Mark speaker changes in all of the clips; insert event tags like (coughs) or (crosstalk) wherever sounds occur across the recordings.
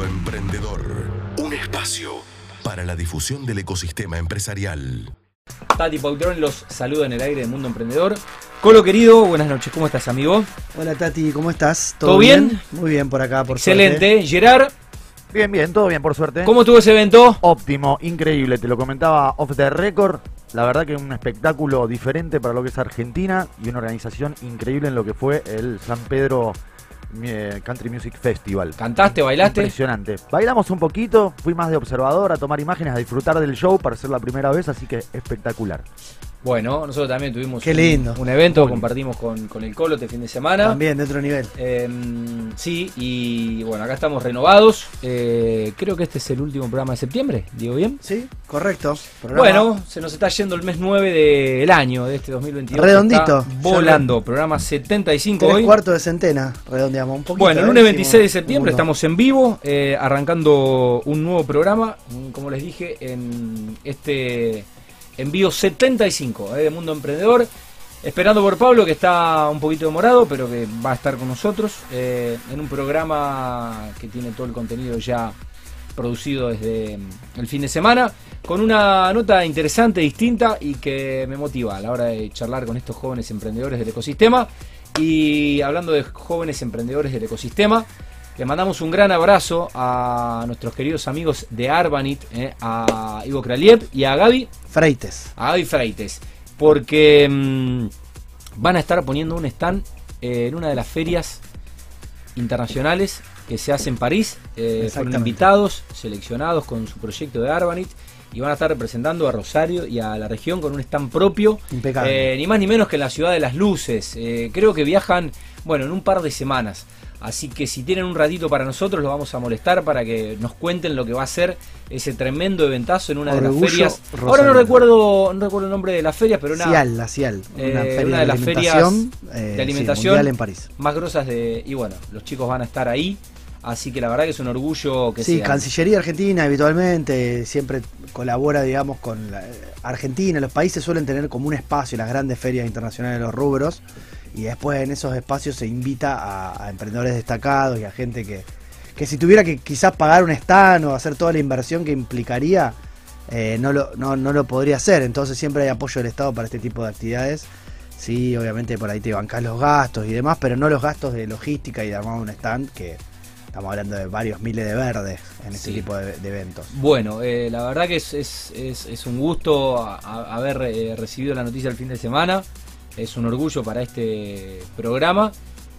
Speaker 1: Mundo Emprendedor. Un espacio para la difusión del ecosistema empresarial.
Speaker 2: Tati Pautrón los saluda en el aire del Mundo Emprendedor. Colo querido, buenas noches, ¿cómo estás amigo?
Speaker 3: Hola Tati, ¿cómo estás?
Speaker 2: ¿Todo bien?
Speaker 3: Muy bien por acá, por
Speaker 2: Excelente. Gerard,
Speaker 4: Bien, bien, todo bien, por suerte.
Speaker 2: ¿cómo estuvo ese evento?
Speaker 4: Óptimo, increíble, te lo comentaba off the record. La verdad que un espectáculo diferente para lo que es Argentina y una organización increíble en lo que fue el San Pedro Country Music Festival.
Speaker 2: ¿Cantaste, bailaste?
Speaker 4: Impresionante. Bailamos un poquito, fui más de observador, a tomar imágenes, a disfrutar del show para ser la primera vez, así que espectacular.
Speaker 2: Bueno, nosotros también tuvimos
Speaker 3: Qué
Speaker 2: un-
Speaker 3: lindo.
Speaker 2: Un, evento, compartimos con, con el Colo este fin de semana.
Speaker 3: También de otro nivel.
Speaker 2: Eh, sí, y bueno, acá estamos renovados. Eh, creo que este es el último programa de septiembre, ¿digo bien?
Speaker 3: Sí, correcto. Programa-
Speaker 2: Bueno, se nos está yendo el mes 9 del año de este 2022.
Speaker 3: Redondito.
Speaker 2: Volando, programa 75
Speaker 3: Tres
Speaker 2: hoy.
Speaker 3: cuartos de centena, redondeamos un poquito.
Speaker 2: Bueno, el lunes
Speaker 3: Hicimos
Speaker 2: 26 de septiembre estamos en vivo, eh, arrancando un nuevo programa, mm, como les dije, en este envío 75 eh, de Mundo Emprendedor. Esperando por Pablo, que está un poquito demorado, pero que va a estar con nosotros eh, en un programa que tiene todo el contenido ya producido desde mm, el fin de semana, con una nota interesante, distinta y que me motiva a la hora de charlar con estos jóvenes emprendedores del ecosistema. Y hablando de jóvenes emprendedores del ecosistema, le mandamos un gran abrazo a nuestros queridos amigos de Arbanit, eh, a Ivo Kraliev y a Gaby,
Speaker 3: Freites.
Speaker 2: a Gaby Freites, porque mm, van a estar poniendo un stand eh, en una de las ferias internacionales que se hace en París. Eh, fueron invitados, seleccionados con su proyecto de Arbanit y van a estar representando a Rosario y a la región con un stand propio.
Speaker 3: Impecable.
Speaker 2: Eh, ni más ni menos que en la ciudad de las luces. Eh, creo que viajan, bueno, en un par de semanas. Así que si tienen un ratito para nosotros, los vamos a molestar para que nos cuenten lo que va a ser ese tremendo eventazo en una de las ferias. Ahora no recuerdo, no recuerdo el nombre de las ferias, pero una
Speaker 3: Cial, la Cial.
Speaker 2: Eh,
Speaker 3: Una feria
Speaker 2: una de
Speaker 3: de,
Speaker 2: las ferias de
Speaker 3: eh, sí,
Speaker 2: alimentación.
Speaker 3: en París.
Speaker 2: más grosas de. Y bueno, los chicos van a estar ahí. Así que la verdad que es un orgullo que
Speaker 3: Sí,
Speaker 2: sean.
Speaker 3: Cancillería Argentina habitualmente siempre colabora, digamos, con la, Argentina. Los países suelen tener como un espacio las grandes ferias internacionales de los rubros y después en esos espacios se invita a, a emprendedores destacados y a gente que, que si tuviera que quizás pagar un stand o hacer toda la inversión que implicaría, eh, no, lo, no, no lo podría hacer. Entonces siempre hay apoyo del Estado para este tipo de actividades. Sí, obviamente por ahí te bancás los gastos y demás, pero no los gastos de logística y de armar un stand que estamos hablando de varios miles de verdes en este
Speaker 2: Sí.
Speaker 3: tipo de, de eventos.
Speaker 2: Bueno, eh, la verdad que es, es, es- es un gusto a- a- haber eh, recibido la noticia el fin de semana. Es un orgullo para este programa.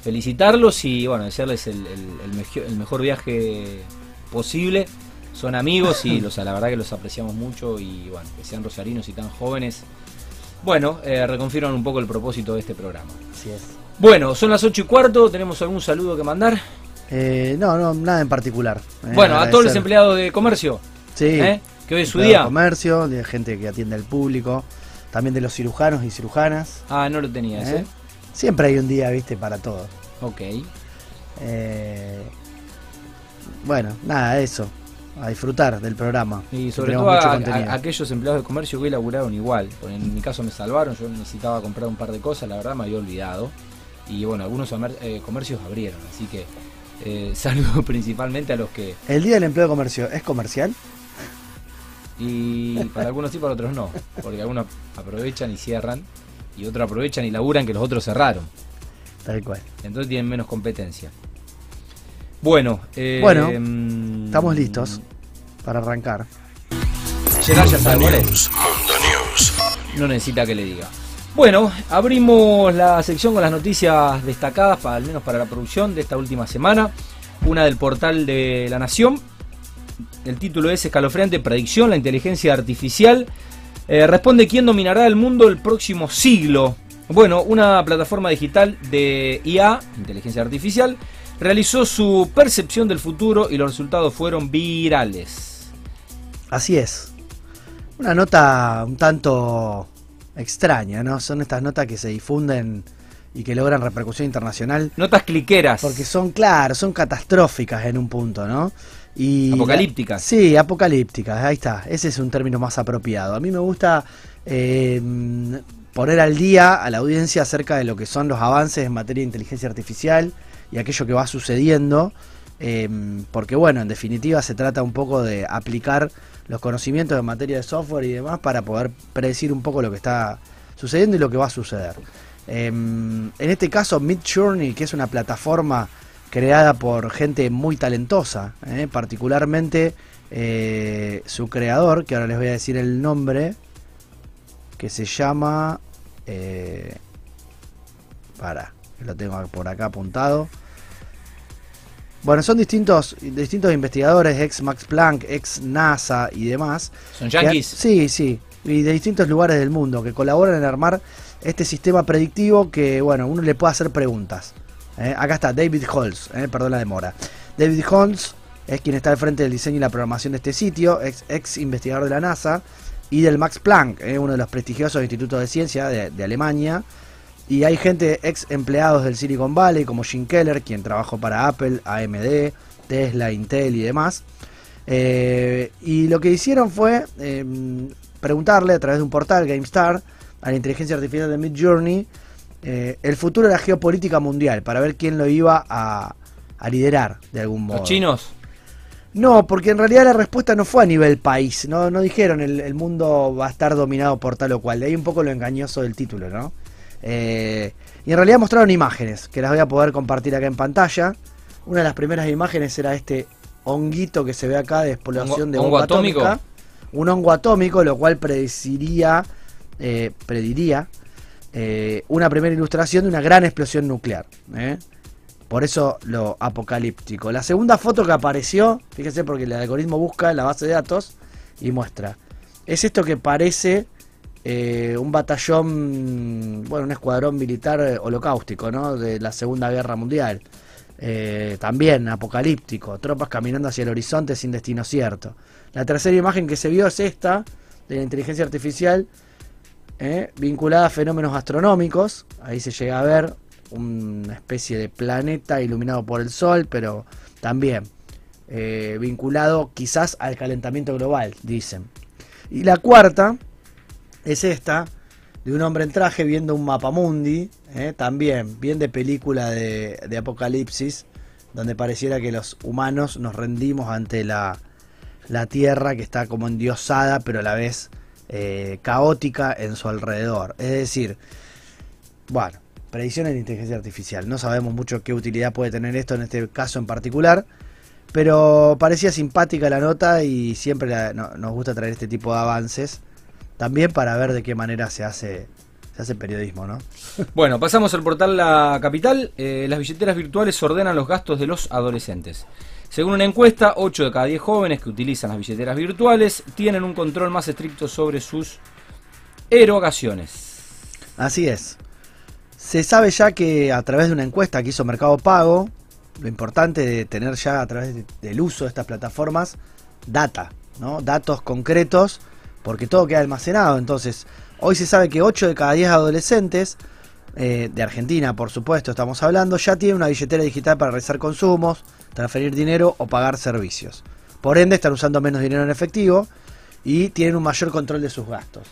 Speaker 2: Felicitarlos y bueno, desearles el, el- el mejo- el mejor viaje posible. Son amigos y (laughs) los, la verdad que los apreciamos mucho y bueno, que sean rosarinos y tan jóvenes. Bueno, eh, reconfirman un poco el propósito de este programa.
Speaker 3: Así es.
Speaker 2: Bueno, son las 8 y cuarto, ¿tenemos algún saludo que mandar?
Speaker 3: Eh, no, no, nada en particular. Eh,
Speaker 2: bueno, a todos los empleados de comercio,
Speaker 3: Sí,
Speaker 2: ¿eh? que hoy es su
Speaker 3: empleados de
Speaker 2: día.
Speaker 3: comercio, de gente que atiende al público, también de los cirujanos y cirujanas.
Speaker 2: Ah, no lo tenía ese.
Speaker 3: ¿eh? Siempre hay un día, viste, para todo.
Speaker 2: Ok.
Speaker 3: Eh, bueno, nada, eso. A disfrutar del programa.
Speaker 2: Y sobre todo
Speaker 3: mucho
Speaker 2: a, aquellos empleados de comercio que hoy laburaron igual. En mi caso me salvaron, yo necesitaba comprar un par de cosas, la verdad me había olvidado. Y bueno, algunos eh, comercios abrieron, así que eh, (laughs) saludo principalmente a los que...
Speaker 3: ¿El Día del Empleo de Comercio es comercial?
Speaker 2: Y para algunos sí, para otros no. Porque algunos aprovechan y cierran. Y otros aprovechan y laburan que los otros cerraron.
Speaker 3: Tal cual.
Speaker 2: Entonces tienen menos competencia. Bueno, eh,
Speaker 3: Bueno,
Speaker 2: mm,
Speaker 3: Estamos listos para arrancar.
Speaker 2: Gerard ya sabe cuál es.
Speaker 1: News, Mundo News.
Speaker 2: No necesita que le diga. Bueno, abrimos la sección con las noticias destacadas, para, al menos para la producción de esta última semana. Una del portal de La Nación. El título es Escalofriante Predicción, la inteligencia artificial. Eh, responde quién dominará el mundo el próximo siglo. Bueno, una plataforma digital de IA, inteligencia artificial, realizó su percepción del futuro y los resultados fueron virales.
Speaker 3: Así es. Una nota un tanto extraña, ¿no? Son estas notas que se difunden y que logran repercusión internacional
Speaker 2: Notas cliqueras.
Speaker 3: porque son, claro, son catastróficas en un punto, ¿no? Y
Speaker 2: Apocalípticas.
Speaker 3: sí, apocalípticas, ahí está. Ese es un término más apropiado. A mí me gusta eh, poner al día a la audiencia acerca de lo que son los avances en materia de inteligencia artificial y aquello que va sucediendo em, porque bueno, en definitiva se trata un poco de aplicar los conocimientos en materia de software y demás para poder predecir un poco lo que está sucediendo y lo que va a suceder. Em, en este caso, Mid Journey, que es una plataforma creada por gente muy talentosa, eh, particularmente eh, su creador, que ahora les voy a decir el nombre, que se llama... Eh, para, lo tengo por acá apuntado. Bueno, son distintos, distintos investigadores, ex Max Planck, ex NASA y demás.
Speaker 2: ¿Son yankees?
Speaker 3: sí, sí, y de distintos lugares del mundo que colaboran en armar este sistema predictivo que, bueno, uno le puede hacer preguntas. ¿Eh? Acá está David Holmes, ¿eh? perdón la demora. David Holmes es quien está al frente del diseño y la programación de este sitio, ex, investigador de la NASA y del Max Planck, ¿eh? uno de los prestigiosos institutos de ciencia de, Alemania. Y hay gente ex empleados del Silicon Valley, como Jim Keller, quien trabajó para Apple, AMD, Tesla, Intel y demás. Y lo que hicieron fue eh, preguntarle a través de un portal, GameStar, a la inteligencia artificial de Mid Journey, eh, el futuro de la geopolítica mundial, para ver quién lo iba a, a liderar de algún modo.
Speaker 2: ¿Los chinos?
Speaker 3: No, porque en realidad la respuesta no fue a nivel país, no, no dijeron el, el mundo va a estar dominado por tal o cual, de ahí un poco lo engañoso del título, ¿no? Eh, y en realidad mostraron imágenes, que las voy a poder compartir acá en pantalla. Una de las primeras imágenes era este honguito que se ve acá de exploración
Speaker 2: ¿Hongo-
Speaker 3: de
Speaker 2: hongo
Speaker 3: bomba
Speaker 2: atómico?
Speaker 3: atómica. Un hongo atómico, lo cual predeciría, eh, prediría eh, una primera ilustración de una gran explosión nuclear. ¿eh? Por eso lo apocalíptico. La segunda foto que apareció, fíjese porque el algoritmo busca en la base de datos y muestra. Es esto que parece eh, un batallón, bueno, un escuadrón militar holocáustico, ¿no? De la Segunda Guerra Mundial. También apocalíptico, tropas caminando hacia el horizonte sin destino cierto. La tercera imagen que se vio es esta, de la inteligencia artificial, eh, vinculada a fenómenos astronómicos. Ahí se llega a ver una especie de planeta iluminado por el sol, pero también eh, vinculado quizás al calentamiento global, dicen. Y la cuarta es esta, de un hombre en traje viendo un mapa mundi, eh, también bien de película de, de apocalipsis, donde pareciera que los humanos nos rendimos ante la, la Tierra que está como endiosada, pero a la vez eh, caótica en su alrededor. Es decir, bueno, predicciones de inteligencia artificial. No sabemos mucho qué utilidad puede tener esto en este caso en particular. Pero parecía simpática la nota y siempre nos gusta traer este tipo de avances. También para ver de qué manera se hace, se hace periodismo, ¿no? (laughs)
Speaker 2: Bueno, pasamos al portal La Capital. Eh, las billeteras virtuales ordenan los gastos de los adolescentes. Según una encuesta, 8 de cada 10 jóvenes que utilizan las billeteras virtuales tienen un control más estricto sobre sus erogaciones.
Speaker 3: Así es. Se sabe ya que a través de una encuesta que hizo Mercado Pago, lo importante de tener ya a través de- del uso de estas plataformas, data, ¿no? Datos concretos, porque todo queda almacenado. Entonces, hoy se sabe que 8 de cada 10 adolescentes, eh, de Argentina por supuesto estamos hablando, ya tienen una billetera digital para realizar consumos, transferir dinero o pagar servicios. Por ende, están usando menos dinero en efectivo y tienen un mayor control de sus gastos.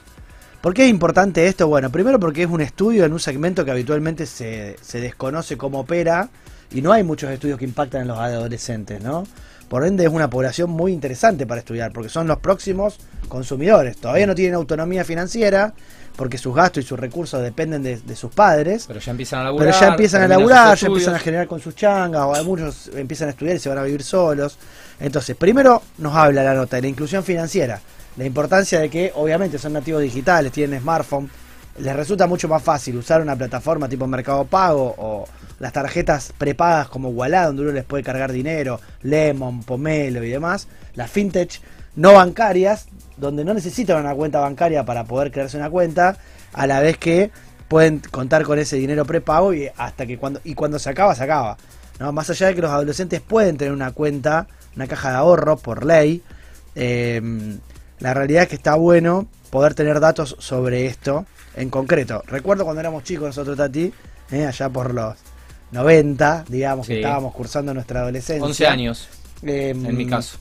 Speaker 3: ¿Por qué es importante esto? Bueno, primero porque es un estudio en un segmento que habitualmente se, se desconoce cómo opera y no hay muchos estudios que impactan en los adolescentes, ¿no? Por ende es una población muy interesante para estudiar porque son los próximos consumidores. Todavía no tienen autonomía financiera porque sus gastos y sus recursos dependen de, de sus padres.
Speaker 2: Pero ya empiezan a laburar.
Speaker 3: Pero ya empiezan a laburar, ya empiezan a generar con sus changas, o algunos empiezan a estudiar y se van a vivir solos. Entonces, primero nos habla la nota de la inclusión financiera, la importancia de que obviamente son nativos digitales, tienen smartphone, les resulta mucho más fácil usar una plataforma tipo Mercado Pago o las tarjetas prepagas como Wallah, donde uno les puede cargar dinero, Lemon, Pomelo y demás, las fintech no bancarias, donde no necesitan una cuenta bancaria para poder crearse una cuenta, a la vez que pueden contar con ese dinero prepago y hasta que cuando y cuando se acaba se acaba ¿no? más allá de que los adolescentes pueden tener una cuenta una caja de ahorro por ley eh, la realidad es que está bueno poder tener datos sobre esto en concreto recuerdo cuando éramos chicos nosotros Tati eh, allá por los 90 digamos que estábamos cursando nuestra adolescencia
Speaker 2: 11 años,
Speaker 3: Eh,
Speaker 2: en mi caso.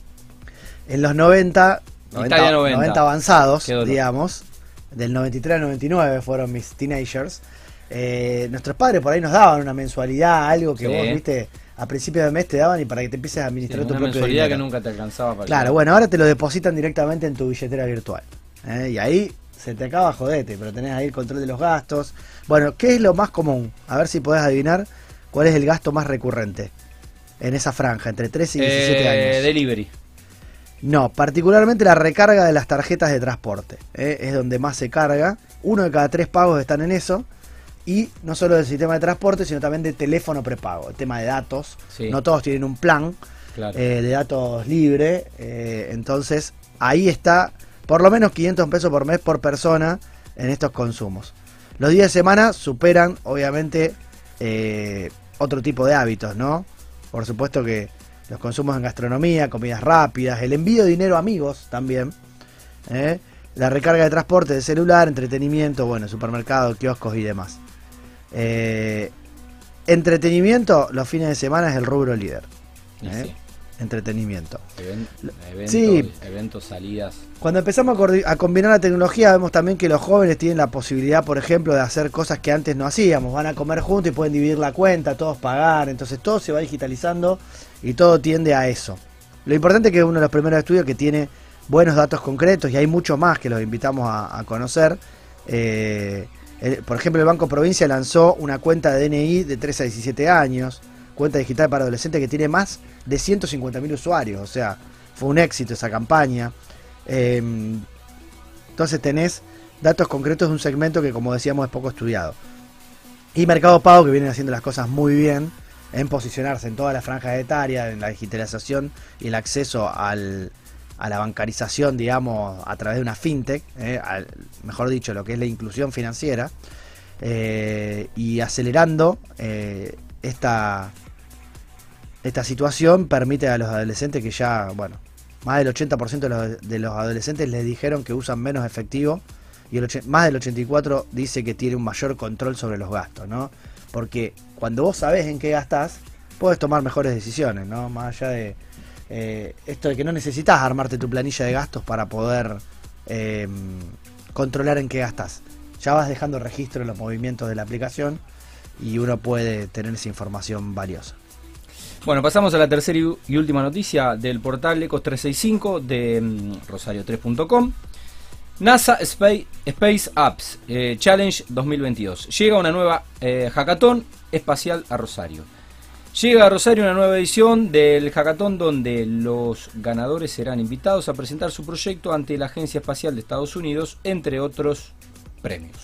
Speaker 3: en los 90, 90,
Speaker 2: Italia 90.
Speaker 3: 90 avanzados, digamos, del 93 al 99 fueron mis teenagers. eh, nuestros padres por ahí nos daban una mensualidad, algo que
Speaker 2: Sí.
Speaker 3: vos, viste, a principio de mes te daban y para que te empieces a
Speaker 2: Sí,
Speaker 3: administrar tu
Speaker 2: una
Speaker 3: propio
Speaker 2: mensualidad
Speaker 3: dinero.
Speaker 2: que nunca te alcanzaba para
Speaker 3: Claro, bueno, ahora te lo depositan directamente en tu billetera virtual. ¿eh? Y ahí se te acaba jodete, pero tenés ahí el control de los gastos. Bueno, ¿qué es lo más común? A ver si podés adivinar cuál es el gasto más recurrente en esa franja, entre 13 y 17
Speaker 2: Eh,
Speaker 3: años.
Speaker 2: Delivery.
Speaker 3: No, particularmente la recarga de las tarjetas de transporte. ¿eh? Es donde más se carga. Uno de cada tres pagos están en eso. Y no solo del sistema de transporte, sino también de teléfono prepago. El tema de datos.
Speaker 2: Sí.
Speaker 3: No todos tienen un plan
Speaker 2: Claro.
Speaker 3: eh, de datos libre. eh, entonces, ahí está por lo menos 500 pesos por mes por persona en estos consumos. Los días de semana superan, obviamente, eh, otro tipo de hábitos, ¿no? Por supuesto que los consumos en gastronomía, comidas rápidas, el envío de dinero a amigos también, ¿eh? la recarga de transporte de celular, entretenimiento, bueno, supermercado, kioscos y demás. Eh, entretenimiento, los fines de semana es el rubro líder. ¿eh?
Speaker 2: sí.
Speaker 3: Entretenimiento.
Speaker 2: Even- eventos,
Speaker 3: Sí.
Speaker 2: eventos, salidas.
Speaker 3: Cuando empezamos a combinar la tecnología, vemos también que los jóvenes tienen la posibilidad, por ejemplo, de hacer cosas que antes no hacíamos. Van a comer juntos y pueden dividir la cuenta, todos pagar. Entonces todo se va digitalizando y todo tiende a eso. Lo importante es que es uno de los primeros estudios que tiene buenos datos concretos y hay mucho más que los invitamos a, conocer. Eh, por ejemplo, el Banco Provincia lanzó una cuenta de DNI de 13 a 17 años, cuenta digital para adolescentes que tiene más de 150.000 usuarios. O sea, fue un éxito esa campaña. Eh, entonces tenés datos concretos de un segmento que, como decíamos, es poco estudiado. Y Mercado Pago, que vienen haciendo las cosas muy bien en posicionarse en toda la franja etaria, en la digitalización y el acceso al, a la bancarización, digamos, a través de una fintech, eh, al- mejor dicho, lo que es la inclusión financiera, eh, y acelerando eh, esta, esta situación permite a los adolescentes que ya, bueno, más del 80% de los, de los adolescentes les dijeron que usan menos efectivo y el más del 84 dice que tiene un mayor control sobre los gastos, ¿no? Porque cuando vos sabés en qué gastás, puedes tomar mejores decisiones, ¿no? Más allá de eh, esto de que no necesitas armarte tu planilla de gastos para poder eh, controlar en qué gastás. Ya vas dejando registro en los movimientos de la aplicación y uno puede tener esa información valiosa.
Speaker 2: Bueno, pasamos a la tercera y última noticia del portal Ecos 365 de mm, rosario3.com. NASA Space, Space Apps eh, Challenge 2022. Llega una nueva eh, hackathon espacial a Rosario. Llega a Rosario una nueva edición del hackathon donde los ganadores serán invitados a presentar su proyecto ante la Agencia Espacial de Estados Unidos, entre otros premios.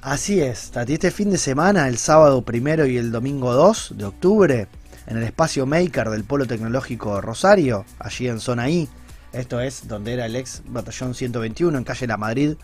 Speaker 3: Así es, Tati, este fin de semana, el sábado primero y el domingo 2 de octubre, en el espacio Maker del Polo Tecnológico Rosario, allí en zona I, esto es donde era el ex batallón 121 en calle La Madrid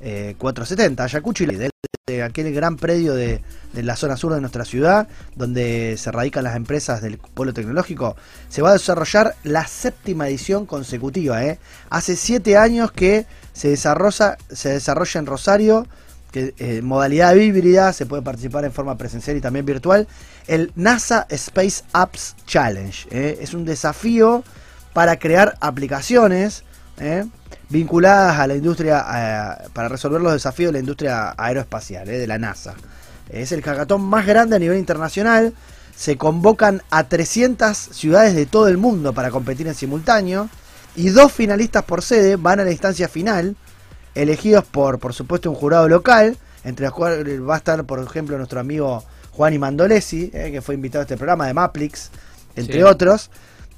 Speaker 3: eh, 470, Ayacucho, y de, de aquel gran predio de, de la zona sur de nuestra ciudad, donde se radican las empresas del Polo Tecnológico, se va a desarrollar la séptima edición consecutiva. ¿eh? Hace siete años que se desarrolla, se desarrolla en Rosario que eh, modalidad híbrida, se puede participar en forma presencial y también virtual, el NASA Space Apps Challenge. ¿eh? Es un desafío para crear aplicaciones ¿eh? vinculadas a la industria, eh, para resolver los desafíos de la industria aeroespacial, ¿eh? de la NASA. Es el hackathon más grande a nivel internacional. Se convocan a 300 ciudades de todo el mundo para competir en simultáneo. Y dos finalistas por sede van a la instancia final elegidos por, por supuesto, un jurado local, entre los cuales va a estar, por ejemplo, nuestro amigo Juan Mandolesi, eh, que fue invitado a este programa de Maplix, entre
Speaker 2: Sí.
Speaker 3: otros.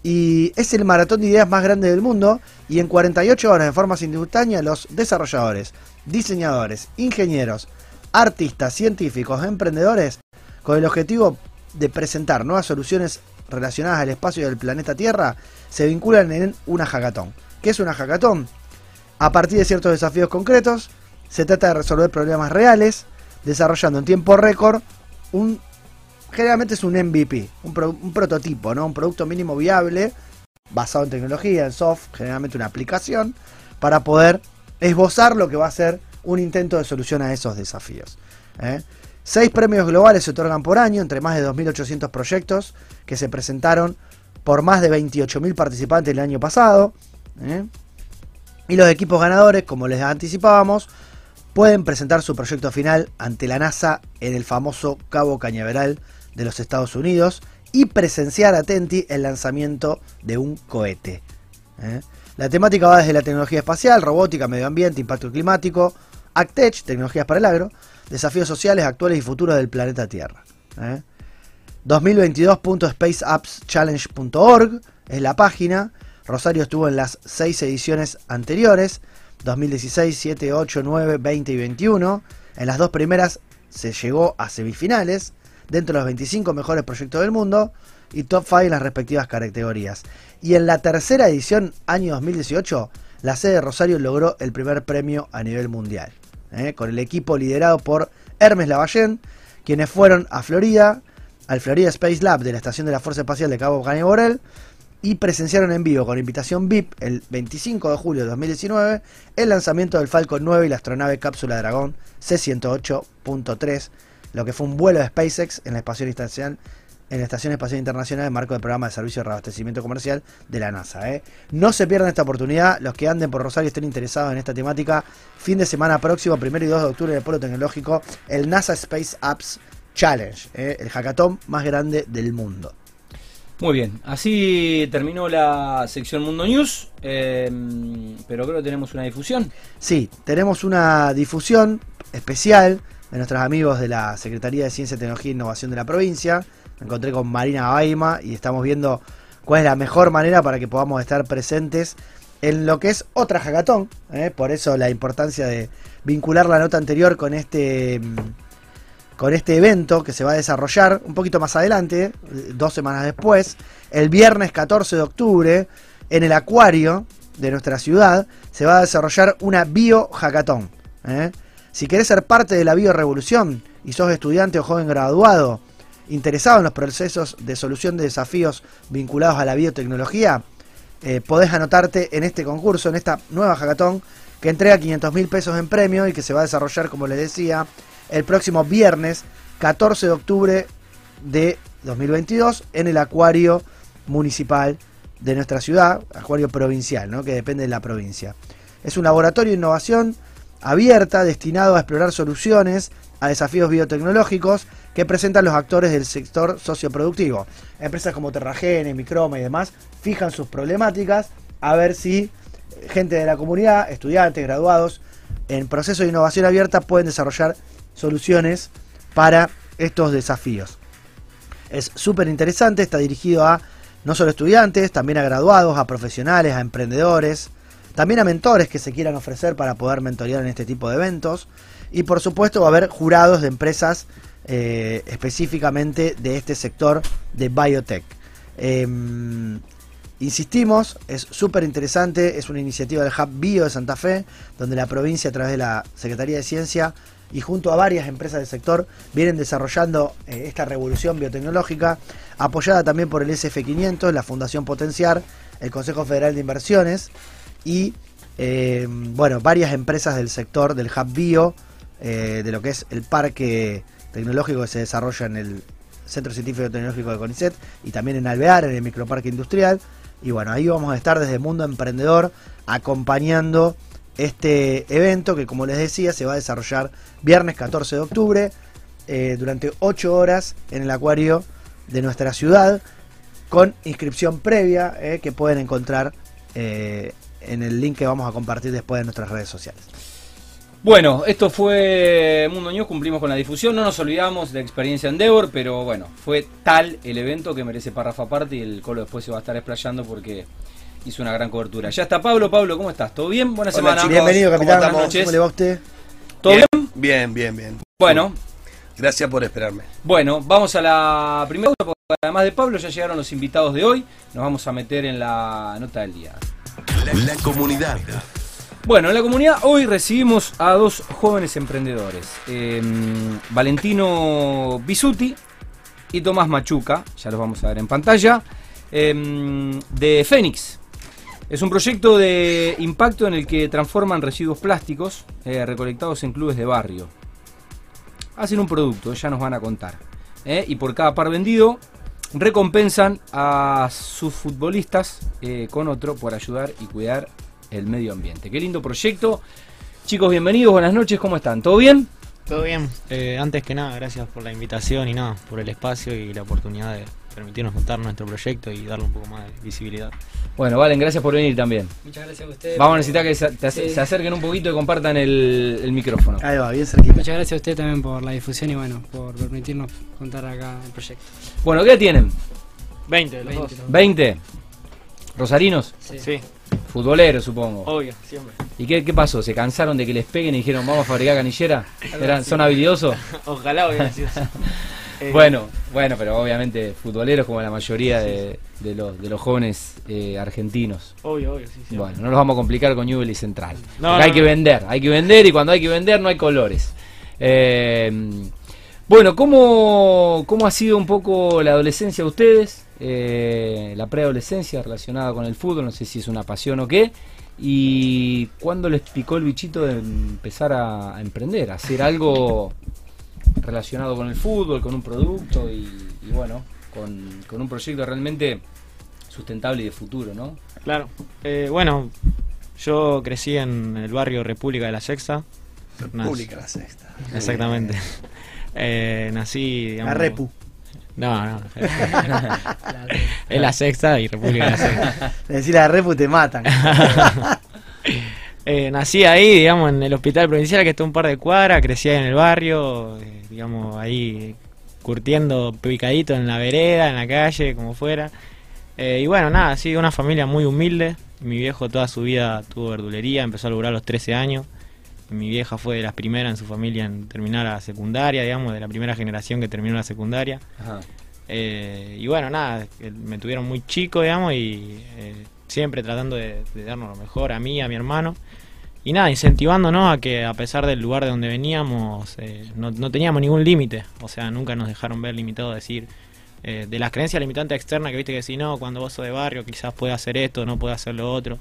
Speaker 3: Y es el maratón de ideas más grande del mundo. Y en 48 horas, de forma simultánea, los desarrolladores, diseñadores, ingenieros, artistas, científicos, emprendedores, con el objetivo de presentar nuevas soluciones relacionadas al espacio del planeta Tierra, se vinculan en una hackathon. ¿Qué es una hackathon? A partir de ciertos desafíos concretos, se trata de resolver problemas reales, desarrollando en tiempo récord un generalmente es un MVP, un, pro- un prototipo, ¿no? Un producto mínimo viable basado en tecnología, en soft, generalmente una aplicación, para poder esbozar lo que va a ser un intento de solución a esos desafíos. ¿eh? Seis premios globales se otorgan por año entre más de 2.800 proyectos que se presentaron por más de 28.000 participantes el año pasado. ¿eh? Y los equipos ganadores, como les anticipábamos, pueden presentar su proyecto final ante la NASA en el famoso Cabo Cañaveral de los Estados Unidos y presenciar, atenti, el lanzamiento de un cohete. ¿eh? La temática va desde la tecnología espacial, robótica, medio ambiente, impacto climático, Actech, tecnologías para el agro, desafíos sociales actuales y futuros del planeta Tierra. ¿eh? 2022.spaceappschallenge.org es la página. Rosario estuvo en las seis ediciones anteriores, 2016, 7, 8, 9, 20 y 21. En las dos primeras se llegó a semifinales, dentro de los 25 mejores proyectos del mundo y top 5 en las respectivas categorías. Y en la tercera edición, año 2018, la sede de Rosario logró el primer premio a nivel mundial, ¿eh? con el equipo liderado por Hermes Lavallén, quienes fueron a Florida, al Florida Space Lab de la Estación de la Fuerza Espacial de Cabo Cañaveral y presenciaron en vivo con invitación VIP el 25 de julio de 2019 el lanzamiento del Falcon 9 y la astronave cápsula Dragón C-108.3, lo que fue un vuelo de SpaceX en la Estación Espacial en la Estación Espacial Internacional en marco del programa de servicio de reabastecimiento comercial de la NASA. ¿eh? No se pierdan esta oportunidad, los que anden por Rosario estén interesados en esta temática, fin de semana próximo, 1 y 2 de octubre en el Polo Tecnológico, el NASA Space Apps Challenge, ¿eh? el hackathon más grande del mundo.
Speaker 2: Muy bien, así terminó la sección Mundo News, eh, pero creo que tenemos una difusión.
Speaker 3: Sí, tenemos una difusión especial de nuestros amigos de la Secretaría de Ciencia, Tecnología e Innovación de la provincia. Me encontré con Marina Baima y estamos viendo cuál es la mejor manera para que podamos estar presentes en lo que es otra hackathon. ¿eh? Por eso la importancia de vincular la nota anterior con este con este evento que se va a desarrollar un poquito más adelante, dos semanas después, el viernes 14 de octubre, en el acuario de nuestra ciudad, se va a desarrollar una bio hackathon. ¿eh? Si querés ser parte de la biorevolución y sos estudiante o joven graduado interesado en los procesos de solución de desafíos vinculados a la biotecnología, eh, podés anotarte en este concurso, en esta nueva hackathon que entrega 500 mil pesos en premio y que se va a desarrollar, como les decía, el próximo viernes 14 de octubre de 2022 en el acuario municipal de nuestra ciudad, acuario provincial, ¿no? que depende de la provincia. Es un laboratorio de innovación abierta destinado a explorar soluciones a desafíos biotecnológicos que presentan los actores del sector socioproductivo. Empresas como Terragene, Microma y demás fijan sus problemáticas a ver si gente de la comunidad, estudiantes, graduados, en proceso de innovación abierta pueden desarrollar soluciones para estos desafíos. Es súper interesante, está dirigido a no solo estudiantes, también a graduados, a profesionales, a emprendedores, también a mentores que se quieran ofrecer para poder mentorear en este tipo de eventos. Y por supuesto va a haber jurados de empresas eh, específicamente de este sector de biotech. Em, insistimos, es súper interesante, es una iniciativa del Hub Bio de Santa Fe, donde la provincia a través de la Secretaría de Ciencia y junto a varias empresas del sector vienen desarrollando eh, esta revolución biotecnológica, apoyada también por el SF500, la Fundación Potenciar, el Consejo Federal de Inversiones y eh, bueno, varias empresas del sector del Hub Bio, eh, de lo que es el parque tecnológico que se desarrolla en el Centro Científico Tecnológico de CONICET y también en Alvear, en el microparque industrial. Y bueno, ahí vamos a estar desde mundo emprendedor acompañando este evento que como les decía se va a desarrollar viernes 14 de octubre eh, durante 8 horas en el acuario de nuestra ciudad con inscripción previa que pueden encontrar eh, en el link que vamos a compartir después en nuestras redes sociales.
Speaker 2: Bueno, esto fue Mundo News, cumplimos con la difusión, no nos olvidamos de Experiencia Endeavor, pero bueno, fue tal el evento que merece párrafo aparte y el colo después se va a estar explayando porque hizo una gran cobertura. Ya está Pablo. Pablo, ¿cómo estás? ¿Todo bien? Buena semana.
Speaker 3: Bienvenido, capitán. Buenas noches. ¿Cómo le va a usted?
Speaker 2: ¿Todo bien?
Speaker 5: Bien, bien, bien.
Speaker 2: Bueno.
Speaker 5: Gracias por esperarme.
Speaker 2: Bueno, vamos a la primera porque además de Pablo ya llegaron los invitados de hoy. Nos vamos a meter en la nota del día.
Speaker 1: La comunidad.
Speaker 2: Bueno, en la comunidad hoy recibimos a dos jóvenes emprendedores. Em, Valentino Bisuti y Tomás Machuca, ya los vamos a ver en pantalla, em, de Fénix. Es un proyecto de impacto en el que transforman residuos plásticos eh, recolectados en clubes de barrio. Hacen un producto, ya nos van a contar. Eh, y por cada par vendido, recompensan a sus futbolistas eh, con otro por ayudar y cuidar el medio ambiente. Qué lindo proyecto. Chicos, bienvenidos, buenas noches, ¿cómo están? ¿Todo bien?
Speaker 6: Todo bien. antes que nada, gracias por la invitación y nada, por el espacio y la oportunidad de, permitirnos contar nuestro proyecto y darle un poco más de visibilidad.
Speaker 2: Bueno, Valen, gracias por venir también.
Speaker 7: Muchas gracias a ustedes.
Speaker 2: Vamos a necesitar que se, te ace-
Speaker 7: Sí.
Speaker 2: se acerquen un poquito y compartan el, el micrófono.
Speaker 3: Ahí va, bien cerquita.
Speaker 7: Muchas gracias a ustedes también por la difusión y bueno, por permitirnos contar acá el proyecto.
Speaker 2: Bueno, ¿qué tienen?
Speaker 6: 20
Speaker 7: los dos.
Speaker 2: ¿20? ¿Rosarinos?
Speaker 7: Sí.
Speaker 6: Sí,
Speaker 2: Futboleros, supongo.
Speaker 6: obvio, siempre.
Speaker 2: ¿Y qué, qué pasó? ¿Se cansaron de que les peguen y dijeron vamos a fabricar canillera? ¿Eran, ¿Son habilidosos? (laughs)
Speaker 6: Ojalá hubiera sido (laughs) así. Eh,
Speaker 2: Bueno, bueno, pero obviamente futboleros como la mayoría de, de los, de los jóvenes eh, argentinos.
Speaker 6: Obvio, obvio, sí, sí.
Speaker 2: Bueno, no los vamos a complicar con Newell y Central.
Speaker 6: No,
Speaker 2: hay que vender, hay que vender y cuando hay que vender no hay colores. Eh, bueno, ¿cómo, ¿cómo ha sido un poco la adolescencia de ustedes? Eh, la preadolescencia relacionada con el fútbol, no sé si es una pasión o qué. ¿Y cuándo les picó el bichito de empezar a, a emprender, a hacer algo relacionado con el fútbol, con un producto y, y bueno, con, con un proyecto realmente sustentable y de futuro, ¿no?
Speaker 6: Claro. Eh, bueno, yo crecí en el barrio República de la Sexta. Nací-
Speaker 5: Pública la sexta.
Speaker 6: Exactamente. Eh, nací, digamos...
Speaker 3: La Repu.
Speaker 6: No, no. (laughs) es la Sexta y República de la Sexta. (laughs)
Speaker 3: Decir la Repu te matan. (laughs)
Speaker 6: Eh, nací ahí, digamos, en el hospital provincial que está un par de cuadras, crecí ahí en el barrio, eh, digamos, ahí curtiendo picadito en la vereda, en la calle, como fuera. Eh, y bueno, nada, sí, una familia muy humilde. Mi viejo toda su vida tuvo verdulería, empezó a laburar a los 13 años. Mi vieja fue de las primeras en su familia en terminar la secundaria, digamos, de la primera generación que terminó la secundaria.
Speaker 2: Ajá.
Speaker 6: Eh, y bueno, nada, que me tuvieron muy chico, digamos, y eh, siempre tratando de, de darnos lo mejor a mí, a mi hermano. Y nada, incentivándonos a que a pesar del lugar de donde veníamos, eh, no, no teníamos ningún límite. O sea, nunca nos dejaron ver limitado a decir, eh, de las creencias limitantes externas que viste que si no, cuando vos sos de barrio quizás puede hacer esto, no puede hacer lo otro.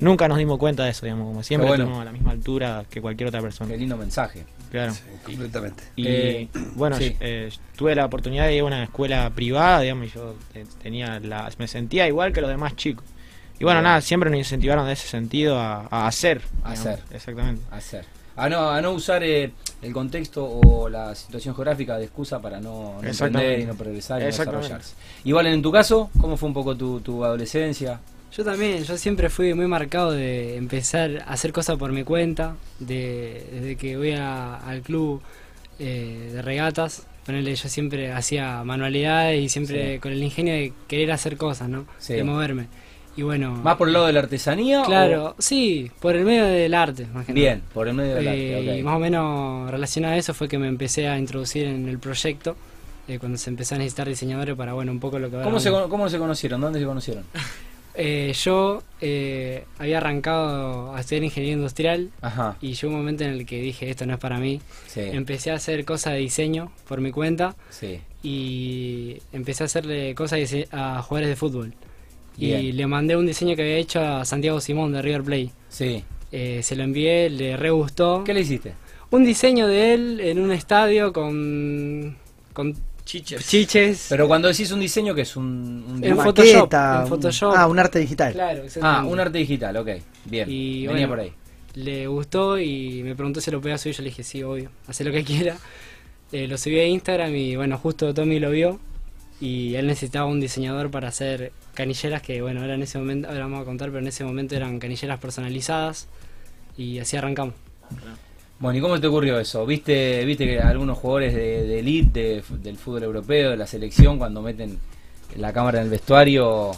Speaker 6: Nunca nos dimos cuenta de eso, digamos, como siempre
Speaker 2: bueno.
Speaker 6: estuvimos a la misma altura que cualquier otra persona.
Speaker 2: Qué lindo mensaje.
Speaker 6: Claro.
Speaker 5: Sí, completamente.
Speaker 6: Y
Speaker 2: Eh,
Speaker 6: bueno,
Speaker 2: sí.
Speaker 6: eh, tuve la oportunidad de ir a una escuela privada, digamos, y yo tenía la, me sentía igual que los demás chicos. Y bueno,
Speaker 2: Bien.
Speaker 6: nada, siempre nos incentivaron en ese sentido a, a hacer.
Speaker 2: A hacer.
Speaker 6: Exactamente.
Speaker 2: hacer. A no, a no usar eh, el contexto o la situación geográfica de excusa para no, no emprender y no progresar y no desarrollarse. Y Valen, en tu caso, ¿cómo fue un poco tu, tu adolescencia?
Speaker 7: Yo también, yo siempre fui muy marcado de empezar a hacer cosas por mi cuenta, de, desde que voy a- al club eh, de regatas, ponerle yo siempre hacía manualidades y siempre
Speaker 2: Sí.
Speaker 7: con el ingenio de querer hacer cosas, ¿no?
Speaker 2: Sí.
Speaker 7: De moverme. Y bueno,
Speaker 2: ¿Más por el lado de la artesanía?
Speaker 7: claro, sí, por el medio del arte, más que nada.
Speaker 2: Bien, por el medio del
Speaker 7: Eh,
Speaker 2: arte. ok.
Speaker 7: Y más o menos relacionado a eso fue que me empecé a introducir en el proyecto, eh, cuando se empezó a necesitar diseñadores para, bueno, un poco lo que
Speaker 2: ¿Cómo, se, ¿Cómo se conocieron? ¿Dónde se conocieron? (laughs)
Speaker 7: Eh, yo eh, había arrancado a estudiar ingeniería industrial
Speaker 2: Ajá,
Speaker 7: y llegó un momento en el que dije esto no es para mí.
Speaker 2: sí,
Speaker 7: Empecé a hacer cosas de diseño por mi cuenta
Speaker 2: sí.
Speaker 7: y empecé a hacerle cosas a jugadores de fútbol. Y
Speaker 2: Bien.
Speaker 7: le mandé un diseño que había hecho a Santiago Simón de River Plate.
Speaker 2: Sí.
Speaker 7: Eh, se lo envié, le re gustó.
Speaker 2: ¿Qué le hiciste?
Speaker 7: Un diseño de él en un estadio con, con
Speaker 6: Chiches.
Speaker 7: chiches.
Speaker 2: Pero cuando decís un diseño, que es un, un
Speaker 7: En? Photoshop,
Speaker 3: Maqueta,
Speaker 7: en
Speaker 3: un-
Speaker 7: Photoshop.
Speaker 3: Ah, un arte digital.
Speaker 7: Claro,
Speaker 2: Ah, un arte digital, ok. Bien.
Speaker 7: Y
Speaker 2: Venía
Speaker 7: bueno,
Speaker 2: por ahí.
Speaker 7: Le gustó y me preguntó si lo podía subir. Yo le dije, sí, obvio, hace lo que (laughs) quiera. Eh, lo subí a Instagram y bueno, justo Tommy lo vio. Y él necesitaba un diseñador para hacer canilleras que, bueno, ahora en ese momento, ahora vamos a contar, pero en ese momento eran canilleras personalizadas. Y así arrancamos.
Speaker 2: Bueno, ¿y cómo te ocurrió eso? ¿Viste, viste que algunos jugadores de, de elite del fútbol europeo, de la selección, cuando meten la cámara en el vestuario,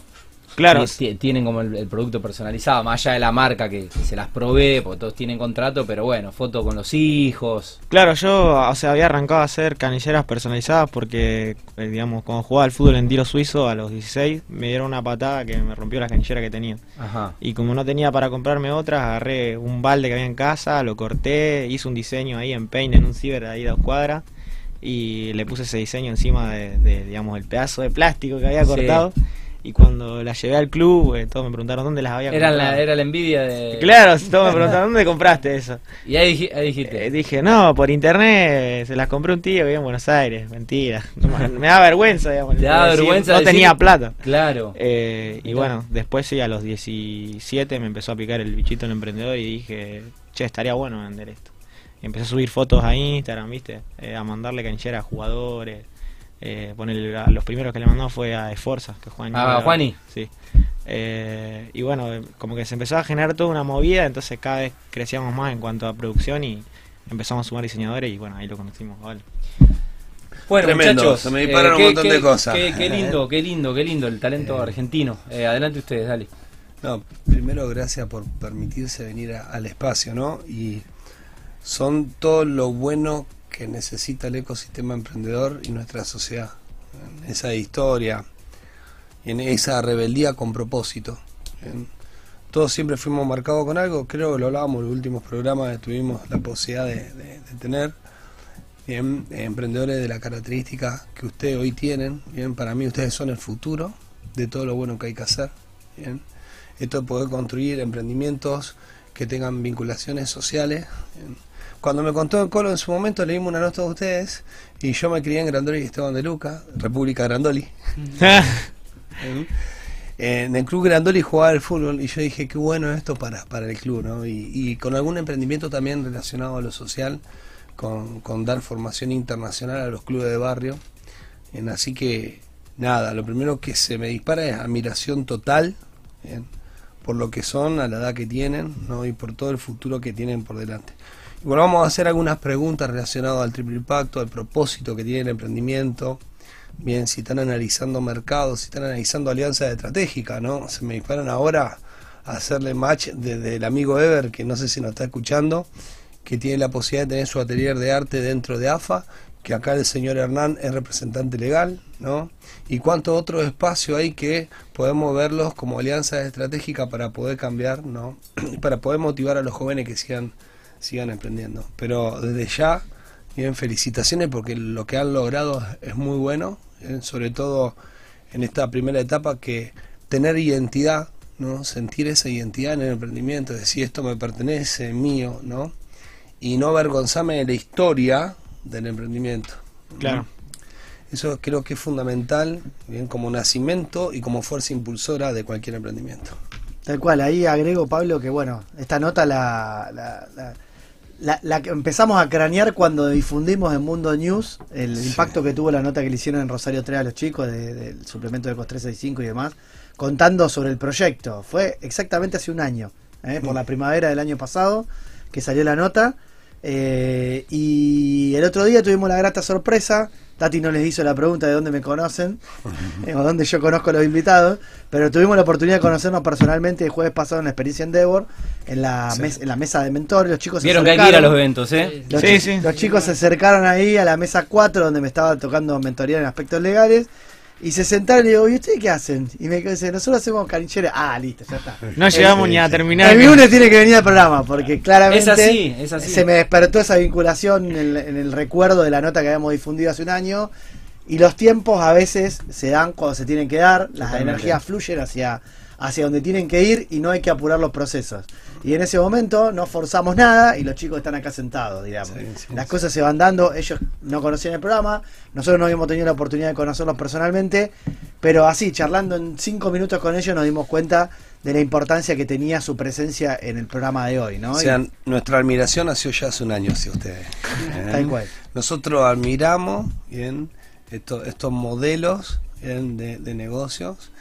Speaker 6: Claro,
Speaker 2: ti- ti- tienen como el, el producto personalizado, más allá de la marca que, que se las provee, porque todos tienen contrato, pero bueno, foto con los hijos.
Speaker 6: Claro, yo, o sea, había arrancado a hacer canilleras personalizadas porque, eh, digamos, cuando jugaba al fútbol en tiro suizo a los 16, me dieron una patada que me rompió la canillera que tenía.
Speaker 2: Ajá.
Speaker 6: Y como no tenía para comprarme otras, agarré un balde que había en casa, lo corté, hice un diseño ahí en Paint, en un ciber ahí de dos cuadras, y le puse ese diseño encima de, de, digamos, el pedazo de plástico que había
Speaker 2: Sí.
Speaker 6: Y cuando la llevé al club, eh, todos me preguntaron dónde las había
Speaker 2: Era
Speaker 6: comprado.
Speaker 2: la, era la envidia de...
Speaker 6: Claro, todos me (laughs) preguntaron, ¿dónde compraste eso?
Speaker 2: Y ahí, dij- ahí dijiste.
Speaker 6: Eh, dije, no, por internet se las compré un tío que vive en Buenos Aires. Mentira. No, me- da vergüenza, digamos.
Speaker 2: Te da vergüenza
Speaker 6: No
Speaker 2: decir-
Speaker 6: tenía plata.
Speaker 2: Claro.
Speaker 6: Eh, y bueno, después sí, a los 17 me empezó a picar el bichito el emprendedor y dije, che, estaría bueno vender esto. Y empecé a subir fotos a Instagram, ¿viste? Eh, a mandarle canillera a jugadores. Eh, a los primeros que le mandó fue a Esforza, que Juan.
Speaker 2: Ah, Juani.
Speaker 6: Sí. Eh, y bueno, eh, como que se empezó a generar toda una movida, entonces cada vez crecíamos más en cuanto a producción y empezamos a sumar diseñadores y bueno, ahí lo conocimos, vale.
Speaker 2: Bueno,
Speaker 5: Tremendo,
Speaker 2: muchachos,
Speaker 5: se me disparan un
Speaker 2: qué-
Speaker 5: montón
Speaker 2: qué-
Speaker 5: de cosas.
Speaker 2: Qué, qué lindo, qué lindo, qué lindo el talento argentino. Eh, adelante ustedes, dale.
Speaker 5: No, primero gracias por permitirse venir a- al espacio, ¿no? Y son todo lo bueno que necesita el ecosistema emprendedor y nuestra sociedad. En esa historia, en esa rebeldía con propósito. Todos siempre fuimos marcados con algo, creo que lo hablábamos en los últimos programas que tuvimos la posibilidad de, tener. Emprendedores de la característica que ustedes hoy tienen, bien, para mí ustedes son el futuro de todo lo bueno que hay que hacer. Bien. Esto de poder construir emprendimientos que tengan vinculaciones sociales. Cuando me contó el Colo en su momento, leímos una nota de ustedes y yo me crié en Grandoli y Esteban de Luca, República Grandoli. (laughs) En el club Grandoli jugaba al fútbol y yo dije, qué bueno esto para, para el club, ¿no? Y, y con algún emprendimiento también relacionado a lo social, con, con dar formación internacional a los clubes de barrio. Bien, así que, nada, lo primero que se me dispara es admiración total, bien, por lo que son, a la edad que tienen, ¿no? Y por todo el futuro que tienen por delante. Igual vamos a hacer algunas preguntas relacionadas al triple impacto, al propósito que tiene el emprendimiento, bien, si están analizando mercados, si están analizando alianzas estratégicas, ¿no? Se me disparan ahora a hacerle match desde el amigo Ever, que no sé si nos está escuchando, que tiene la posibilidad de tener su atelier de arte dentro de AFA, que acá el señor Hernán es representante legal, ¿no? Y cuántos otros espacios hay que podemos verlos como alianzas estratégicas para poder cambiar, ¿no? (clears throat) para poder motivar a los jóvenes que sigan, sigan emprendiendo. Pero desde ya, bien, felicitaciones porque lo que han logrado es muy bueno, ¿eh? sobre todo en esta primera etapa que tener identidad, ¿no? Sentir esa identidad en el emprendimiento, decir esto me pertenece, es mío, ¿no? Y no avergonzarme de la historia del emprendimiento. ¿no?
Speaker 6: Claro.
Speaker 5: Eso creo que es fundamental, bien, como nacimiento y como fuerza impulsora de cualquier emprendimiento.
Speaker 3: Tal cual, ahí agrego, Pablo, que bueno, esta nota la, la, la- la- la que empezamos a cranear cuando difundimos en Mundo News el
Speaker 5: Sí.
Speaker 3: impacto que tuvo la nota que le hicieron en Rosario 3 a los chicos de- del suplemento de COS 365 y demás, contando sobre el proyecto. Fue exactamente hace un año, ¿eh? por
Speaker 5: Mm.
Speaker 3: la primavera del año pasado, que salió la nota. Eh, y el otro día tuvimos la grata sorpresa. Tati no les hizo la pregunta de dónde me conocen (laughs) eh, o dónde yo conozco a los invitados, pero tuvimos la oportunidad de conocernos personalmente el jueves pasado en la experiencia Endeavor, en la,
Speaker 5: Sí.
Speaker 3: mes- en la mesa de mentores. Los chicos se
Speaker 2: Vieron que hay que ir a
Speaker 3: acercaron.
Speaker 2: los eventos, ¿eh?
Speaker 3: Los,
Speaker 6: Sí,
Speaker 3: chi-
Speaker 6: sí.
Speaker 3: los chicos se acercaron ahí a la mesa 4 donde me estaba tocando mentoría en aspectos legales y se sentaron y digo, ¿y ustedes qué hacen? Y me dice, nosotros hacemos canilleras. Ah, listo, ya está.
Speaker 6: No llegamos ni a terminar.
Speaker 3: El lunes tiene que venir al programa porque claramente
Speaker 2: Es así, es así.
Speaker 3: se me despertó esa vinculación en el, en el recuerdo de la nota que habíamos difundido hace un año y los tiempos a veces se dan cuando se tienen que dar, las
Speaker 2: Totalmente.
Speaker 3: energías fluyen hacia, hacia donde tienen que ir y no hay que apurar los procesos. Y en ese momento no forzamos nada y los chicos están acá sentados, digamos.
Speaker 5: Sí, sí,
Speaker 3: Las cosas se van dando, ellos no conocían el programa, nosotros no habíamos tenido la oportunidad de conocerlos personalmente, pero así, charlando en cinco minutos con ellos nos dimos cuenta de la importancia que tenía su presencia en el programa de hoy, ¿no?
Speaker 5: O sea, nuestra admiración nació ya hace un año hacia ustedes. (laughs) ¿eh?
Speaker 3: tal cual.
Speaker 5: Nosotros admiramos bien esto- estos modelos bien, de, de negocios,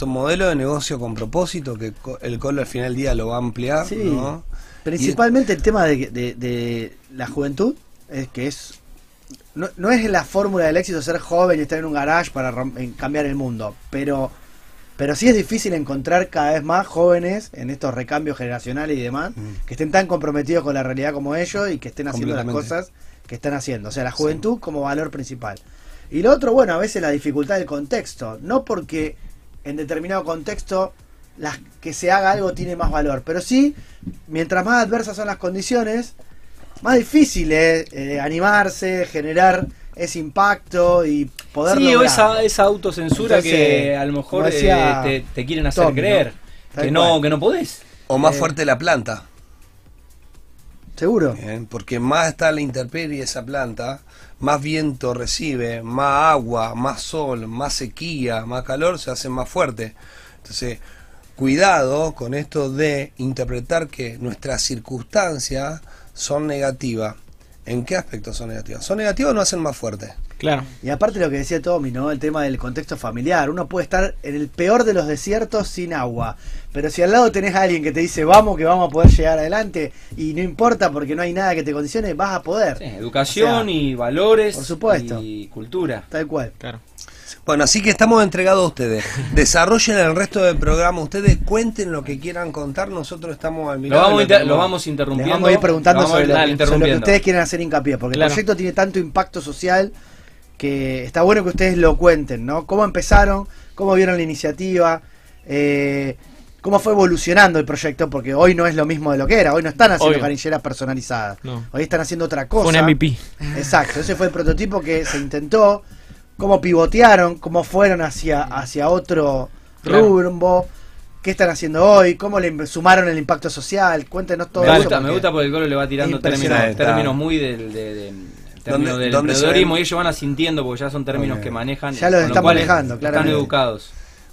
Speaker 5: estos modelos de negocio con propósito que el Colo al final del día lo va a ampliar,
Speaker 3: Sí.
Speaker 5: ¿no?
Speaker 3: Principalmente el tema de, de- de la juventud, es que es no, no es la fórmula del éxito ser joven y estar en un garage para cambiar el mundo, pero pero sí es difícil encontrar cada vez más jóvenes en estos recambios generacionales y demás
Speaker 5: Mm.
Speaker 3: que estén tan comprometidos con la realidad como ellos y que estén haciendo las cosas que están haciendo. O sea, la juventud como valor principal. Y lo otro, bueno, a veces la dificultad del contexto. No porque en determinado contexto las que se haga algo tiene más valor, pero sí, mientras más adversas son las condiciones, más difícil es eh, animarse, generar ese impacto y poder
Speaker 2: Sí, o esa, esa autocensura
Speaker 3: Entonces,
Speaker 2: que a lo mejor eh, te, te quieren hacer creer que no,
Speaker 3: cual.
Speaker 2: que no podés.
Speaker 5: O más
Speaker 3: Eh,
Speaker 5: fuerte la planta,
Speaker 3: Seguro.
Speaker 5: porque más está la intemperie esa planta, más viento recibe, más agua, más sol, más sequía, más calor, se hace más fuerte. Entonces, cuidado con esto de interpretar que nuestras circunstancias son negativas. ¿En qué aspecto son negativas? Son negativas o no hacen más fuerte.
Speaker 6: Claro.
Speaker 3: Y aparte lo que decía Tommy, ¿no? El tema del contexto familiar. Uno puede estar en el peor de los desiertos sin agua. Pero si al lado tenés a alguien que te dice, vamos, que vamos a poder llegar adelante, y no importa porque no hay nada que te condicione, vas a poder.
Speaker 2: Sí, educación
Speaker 3: O sea,
Speaker 2: y valores.
Speaker 3: por supuesto.
Speaker 2: Y cultura.
Speaker 3: Tal cual.
Speaker 6: Claro.
Speaker 5: Bueno, así que estamos entregados a ustedes. (laughs) Desarrollen el resto del programa. Ustedes cuenten lo que quieran contar. Nosotros estamos al
Speaker 2: Lo
Speaker 5: mirar.
Speaker 2: vamos, a inter- lo vamos interrumpiendo.
Speaker 3: Les vamos a ir preguntando
Speaker 2: Lo a
Speaker 3: sobre,
Speaker 2: ir
Speaker 3: lo, sobre lo que ustedes quieren hacer hincapié, porque
Speaker 6: Claro.
Speaker 3: el proyecto tiene tanto impacto social que está bueno que ustedes lo cuenten, ¿no? ¿Cómo empezaron? ¿Cómo vieron la iniciativa? Eh, ¿Cómo fue evolucionando el proyecto? Porque hoy no es lo mismo de lo que era. Hoy no están haciendo
Speaker 6: Obvio.
Speaker 3: canilleras personalizadas.
Speaker 6: No.
Speaker 3: Hoy están haciendo otra cosa.
Speaker 6: Un MVP.
Speaker 3: Exacto, ese fue el prototipo que se intentó, cómo pivotearon, cómo fueron hacia, hacia otro
Speaker 6: Claro.
Speaker 3: rumbo, qué están haciendo hoy, cómo le sumaron el impacto social, cuéntenos todo
Speaker 2: Me
Speaker 3: eso,
Speaker 2: gusta, me gusta porque el Colo le va tirando términos, términos muy del, de- de- términos
Speaker 5: ¿Dónde-
Speaker 2: del emprendedorismo y ellos van asintiendo porque ya son términos que manejan.
Speaker 3: Ya los
Speaker 2: lo
Speaker 3: están manejando,
Speaker 2: Están educados.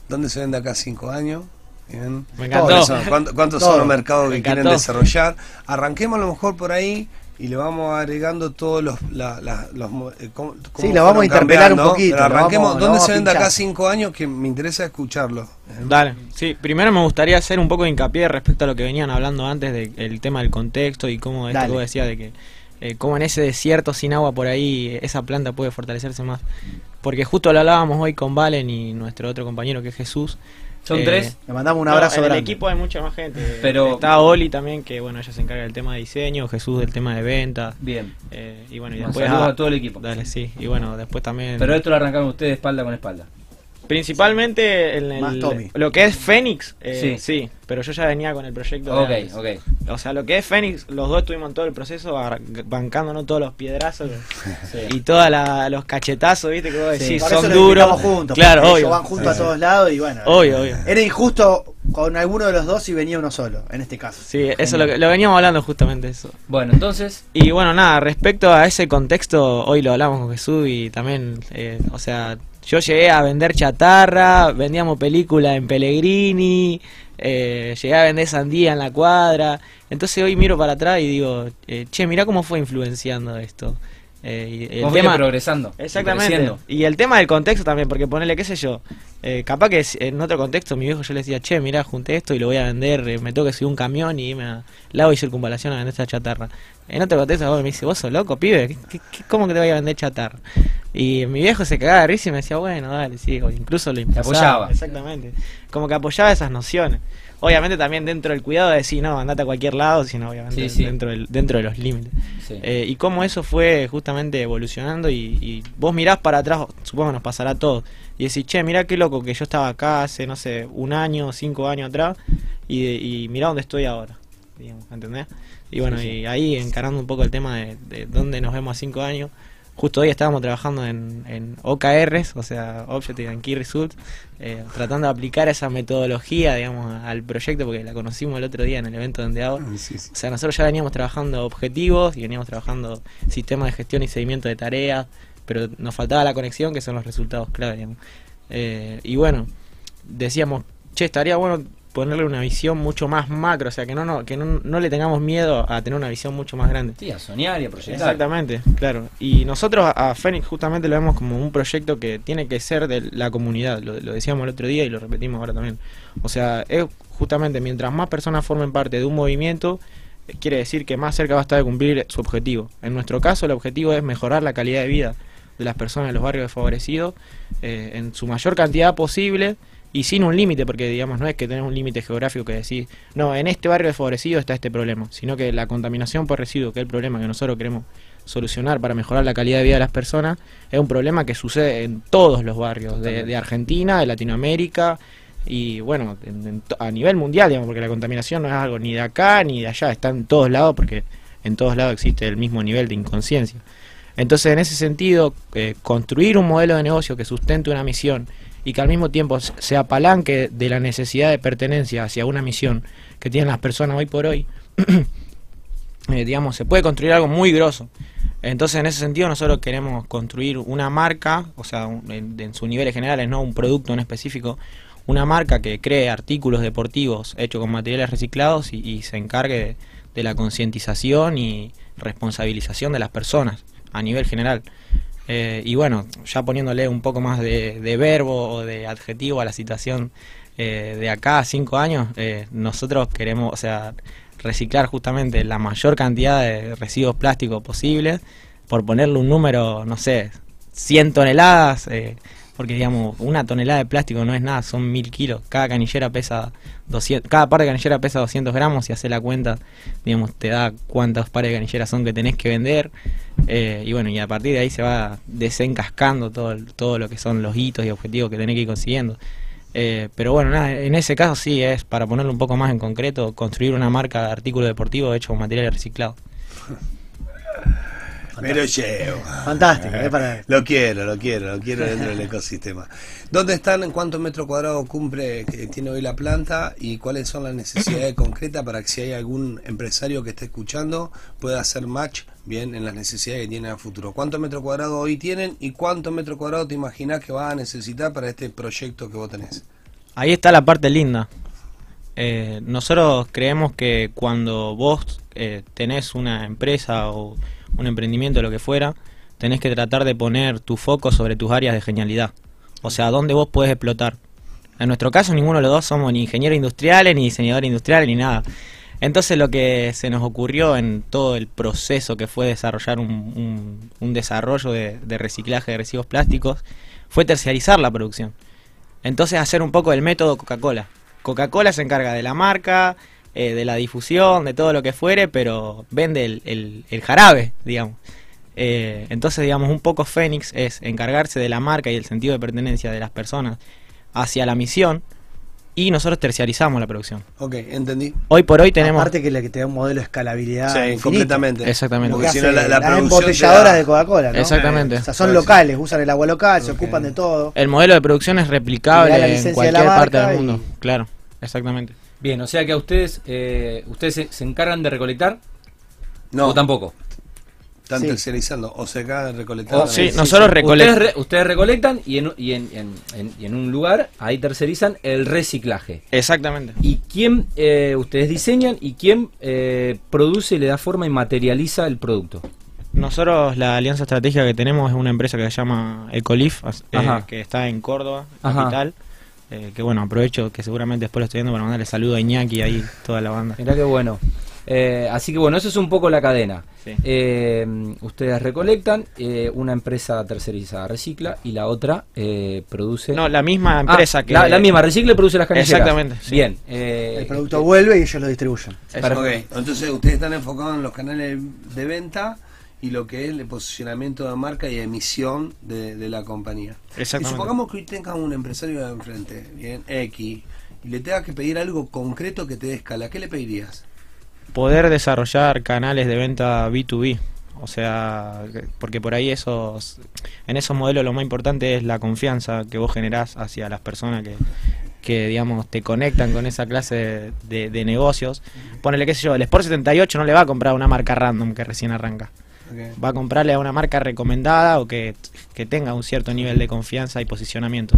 Speaker 5: ¿Dónde se ven de acá cinco años? Bien.
Speaker 6: Me
Speaker 5: ¿Cuántos
Speaker 6: encantó.
Speaker 5: son, ¿Cuántos, (laughs) cuántos
Speaker 3: Todo.
Speaker 5: son los mercados
Speaker 6: Me
Speaker 5: que quieren desarrollar? Arranquemos a lo mejor por ahí y le vamos agregando todos los... la- la- los eh, cómo- cómo
Speaker 3: Sí, lo vamos a interpelar un poquito,
Speaker 5: Pero arranquemos.
Speaker 3: vamos-
Speaker 5: ¿Dónde se
Speaker 3: a
Speaker 5: ven de acá cinco años? Que me interesa escucharlo.
Speaker 6: Dale, sí, primero me gustaría hacer un poco de hincapié respecto a lo que venían hablando antes del tema del contexto y cómo esto
Speaker 3: Dale.
Speaker 6: vos decías de que eh, cómo en ese desierto sin agua por ahí esa planta puede fortalecerse más. Porque justo lo hablábamos hoy con Valen y nuestro otro compañero que es Jesús.
Speaker 2: Son
Speaker 6: Eh,
Speaker 2: tres.
Speaker 3: Le mandamos un
Speaker 6: no,
Speaker 3: abrazo
Speaker 6: en
Speaker 3: grande.
Speaker 6: el equipo hay mucha más gente.
Speaker 2: Pero-
Speaker 6: Está Oli también, que bueno, ella se encarga del tema de diseño, Jesús del tema de ventas.
Speaker 2: Bien.
Speaker 6: eh, y bueno, y después
Speaker 2: saludos a todo el equipo.
Speaker 6: Dale, sí. Y bueno, después también.
Speaker 2: Pero esto lo arrancaron ustedes espalda con espalda.
Speaker 6: Principalmente en el-
Speaker 3: Más Tommy.
Speaker 6: lo que es Fénix, eh,
Speaker 2: Sí.
Speaker 6: sí. pero yo ya venía con el proyecto. de
Speaker 2: Ok,
Speaker 6: antes.
Speaker 2: ok.
Speaker 6: O sea, lo que es Fénix, los dos estuvimos en todo el proceso bancándonos todos los piedrazos
Speaker 2: Sí. (laughs)
Speaker 6: y todos los cachetazos, ¿viste? Que vos
Speaker 2: Sí,
Speaker 6: decís,
Speaker 3: Por eso
Speaker 6: son duros.
Speaker 3: juntos,
Speaker 6: claro, obvio.
Speaker 3: ellos van juntos a todos lados y bueno.
Speaker 6: Obvio, obvio.
Speaker 3: Era injusto con alguno de los dos y venía uno solo, en este caso.
Speaker 6: Sí, eso lo, que- lo veníamos hablando justamente eso.
Speaker 2: Bueno, entonces,
Speaker 6: Y bueno, nada, respecto a ese contexto, hoy lo hablamos con Jesús y también, eh, o sea, yo llegué a vender chatarra, vendíamos película en Pellegrini, eh, llegué a vender sandía en la cuadra. Entonces hoy miro para atrás y digo, eh, che, mirá cómo fue influenciando esto. Eh, y el tema,
Speaker 2: progresando.
Speaker 6: Exactamente. Y el tema del contexto también, porque ponele, qué sé yo, eh, capaz que en otro contexto mi viejo yo le decía, che, mirá, junté esto y lo voy a vender, eh, me tengo que subir un camión y irme a Lago y Circunvalación a vender esta chatarra. En otro contexto vos me dice, vos sos loco, pibe, ¿Qué- qué- qué- cómo que te voy a vender chatarra? Y mi viejo se cagaba de risa y me decía, bueno, dale, sí, o incluso lo impulsaba.
Speaker 2: apoyaba.
Speaker 6: Exactamente. Como que apoyaba esas nociones. Obviamente también dentro del cuidado de decir, no, andate a cualquier lado, sino obviamente
Speaker 2: Sí, sí.
Speaker 6: Dentro, del, dentro de los límites.
Speaker 2: Sí.
Speaker 6: Eh, y cómo eso fue justamente evolucionando y, y vos mirás para atrás, supongo que nos pasará a todos, y decís, che, mirá qué loco que yo estaba acá hace, no sé, un año, cinco años atrás, y, y mirá dónde estoy ahora, digamos, ¿entendés? Y bueno, y ahí encarando un poco el tema de, de dónde nos vemos a cinco años, justo hoy estábamos trabajando en, en OKRs, o sea, Objective and Key Results, eh, tratando de aplicar esa metodología, digamos, al proyecto, porque la conocimos el otro día en el evento de Endeavor.
Speaker 5: Sí, sí.
Speaker 6: O sea, nosotros ya veníamos trabajando objetivos y veníamos trabajando sistemas de gestión y seguimiento de tareas, pero nos faltaba la conexión, que son los resultados clave. digamos. Eh, y bueno, decíamos, che, estaría bueno ponerle una visión mucho más macro, o sea, que no, no, que no, no le tengamos miedo a tener una visión mucho más grande.
Speaker 2: Sí, a soñar y a proyectar.
Speaker 6: Exactamente, claro. Y nosotros a a Fénix justamente lo vemos como un proyecto que tiene que ser de la comunidad, lo, lo decíamos el otro día y lo repetimos ahora también. O sea, es justamente mientras más personas formen parte de un movimiento, eh, quiere decir que más cerca va a estar de cumplir su objetivo. En nuestro caso, el objetivo es mejorar la calidad de vida de las personas de los barrios desfavorecidos eh, en su mayor cantidad posible y sin un límite, porque digamos no es que tenés un límite geográfico que decís, no, en este barrio desfavorecido está este problema, sino que la contaminación por residuos, que es el problema que nosotros queremos solucionar para mejorar la calidad de vida de las personas, es un problema que sucede en todos los barrios de, de Argentina, de Latinoamérica y bueno, en- a nivel mundial, digamos, porque la contaminación no es algo ni de acá ni de allá, está en todos lados porque en todos lados existe el mismo nivel de inconsciencia. Entonces, en ese sentido, eh, construir un modelo de negocio que sustente una misión y que al mismo tiempo se apalanque de la necesidad de pertenencia hacia una misión que tienen las personas hoy por hoy, (clears throat) eh, digamos, se puede construir algo muy grosso. Entonces, en ese sentido, nosotros queremos construir una marca, o sea, en, sus niveles generales, no un producto en específico, una marca que cree artículos deportivos hechos con materiales reciclados y, se encargue de la concientización y responsabilización de las personas a nivel general. Eh, y bueno, ya poniéndole un poco más de, verbo o de adjetivo a la situación eh, de acá a cinco años, eh, nosotros queremos, o sea, reciclar justamente la mayor cantidad de residuos plásticos posibles, por ponerle un número, no sé, 100 toneladas, porque digamos, una tonelada de plástico no es nada, son mil kilos, cada canillera pesa 200, cada par de canilleras pesa 200 gramos y hace la cuenta, digamos, te da cuántos pares de canilleras son que tenés que vender, eh, y bueno, y a partir de ahí se va desencascando todo, todo lo que son los hitos y objetivos que tenés que ir consiguiendo. Eh, pero bueno, nada, en ese caso sí es, para ponerlo un poco más en concreto, construir una marca de artículo deportivo hecho con material reciclado. (laughs)
Speaker 5: Me lo llevo.
Speaker 3: Fantástico, ¿eh? Para...
Speaker 5: Lo quiero, lo quiero, lo quiero (laughs) dentro del ecosistema. ¿Dónde están? ¿En cuántos metros cuadrados cumple que tiene hoy la planta? ¿Y cuáles son las necesidades (coughs) concretas para que si hay algún empresario que esté escuchando pueda hacer match bien en las necesidades que tiene a futuro? ¿Cuántos metros cuadrados hoy tienen y cuántos metros cuadrados te imaginas que vas a necesitar para este proyecto que vos tenés?
Speaker 6: Ahí está la parte linda. Eh, nosotros creemos que cuando vos eh, tenés una empresa o un emprendimiento, lo que fuera, tenés que tratar de poner tu foco sobre tus áreas de genialidad. O sea, dónde vos podés explotar. En nuestro caso, ninguno de los dos somos ni ingenieros industriales, ni diseñadores industriales, ni nada. Entonces lo que se nos ocurrió en todo el proceso que fue desarrollar un, un- un desarrollo de, de reciclaje de residuos plásticos fue terciarizar la producción. Entonces hacer un poco el método Coca-Cola. Coca-Cola se encarga de la marca, eh, de la difusión, de todo lo que fuere, pero vende el, el- el jarabe, digamos. Eh, entonces, digamos, un poco Fénix es encargarse de la marca y el sentido de pertenencia de las personas hacia la misión y nosotros terciarizamos la producción.
Speaker 5: Ok, entendí.
Speaker 6: Hoy por hoy tenemos...
Speaker 3: Aparte que, le- que te da un modelo de escalabilidad.
Speaker 5: Sí,
Speaker 3: infinito.
Speaker 5: completamente.
Speaker 6: Exactamente.
Speaker 5: Porque si no, la, la
Speaker 3: embotelladoras
Speaker 5: da-
Speaker 3: de Coca-Cola, ¿no?
Speaker 6: Exactamente.
Speaker 3: O sea, son locales, usan el agua local, se ocupan de todo.
Speaker 6: El modelo de producción es replicable
Speaker 3: la
Speaker 6: en
Speaker 3: de la
Speaker 6: cualquier parte del mundo.
Speaker 3: y-
Speaker 6: Claro, exactamente.
Speaker 2: Bien, o sea que a ustedes, eh, ustedes se, se encargan de recolectar
Speaker 5: No,
Speaker 2: o tampoco.
Speaker 5: están
Speaker 3: Sí.
Speaker 5: tercerizando o se acaba de recolectar.
Speaker 6: Oh, sí,
Speaker 5: Sí,
Speaker 6: nosotros
Speaker 2: Ustedes,
Speaker 6: recolectamos.
Speaker 2: re- ustedes recolectan y, en, y en, en- en- y en un lugar ahí tercerizan el reciclaje.
Speaker 6: Exactamente.
Speaker 2: ¿Y quién eh, ustedes diseñan y quién eh, produce, le da forma y materializa el producto?
Speaker 6: Nosotros la alianza estratégica que tenemos es una empresa que se llama Ecolif, eh, que está en Córdoba,
Speaker 2: Ajá.
Speaker 6: capital. Eh, que bueno, aprovecho que seguramente después lo estoy viendo para mandarle saludo a Iñaki y ahí toda la banda.
Speaker 2: Mirá qué bueno. Eh, así que bueno, eso es un poco la cadena.
Speaker 6: Sí.
Speaker 2: Eh, ustedes recolectan, eh, una empresa tercerizada recicla y la otra eh, produce...
Speaker 6: No, la misma
Speaker 2: Ah,
Speaker 6: empresa que...
Speaker 2: La, la misma, recicla y produce las canilleras.
Speaker 6: Exactamente, sí.
Speaker 2: Bien. eh,
Speaker 3: El producto vuelve y ellos lo distribuyen.
Speaker 5: entonces ustedes están enfocados en los canales de venta y lo que es el posicionamiento de marca y emisión de, de la compañía. Y supongamos que hoy tengas un empresario de enfrente, bien, X, y le tengas que pedir algo concreto que te dé escala, ¿qué le pedirías?
Speaker 6: Poder desarrollar canales de venta B2B. O sea, porque por ahí esos, en esos modelos lo más importante es la confianza que vos generás hacia las personas que, que digamos, te conectan con esa clase de, de- de negocios. Ponele, qué sé yo, el Sport 78 no le va a comprar una marca random que recién arranca. Va a comprarle a una marca recomendada o que, que tenga un cierto nivel de confianza y posicionamiento.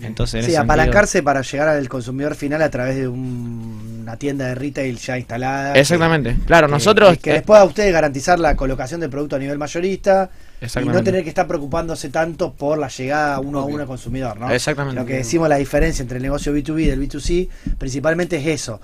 Speaker 6: Entonces, en
Speaker 3: Sí,
Speaker 6: sentido-
Speaker 3: apalancarse para llegar al consumidor final a través de un- una tienda de retail ya instalada. que-
Speaker 6: Exactamente. Claro,
Speaker 3: que-
Speaker 6: nosotros...
Speaker 3: Que, después a ustedes garantizar la colocación del producto a nivel mayorista y no tener que estar preocupándose tanto por la llegada uno a uno al consumidor, ¿no?
Speaker 6: Exactamente.
Speaker 3: Lo que decimos la diferencia entre el negocio B2B y el B2C principalmente es eso.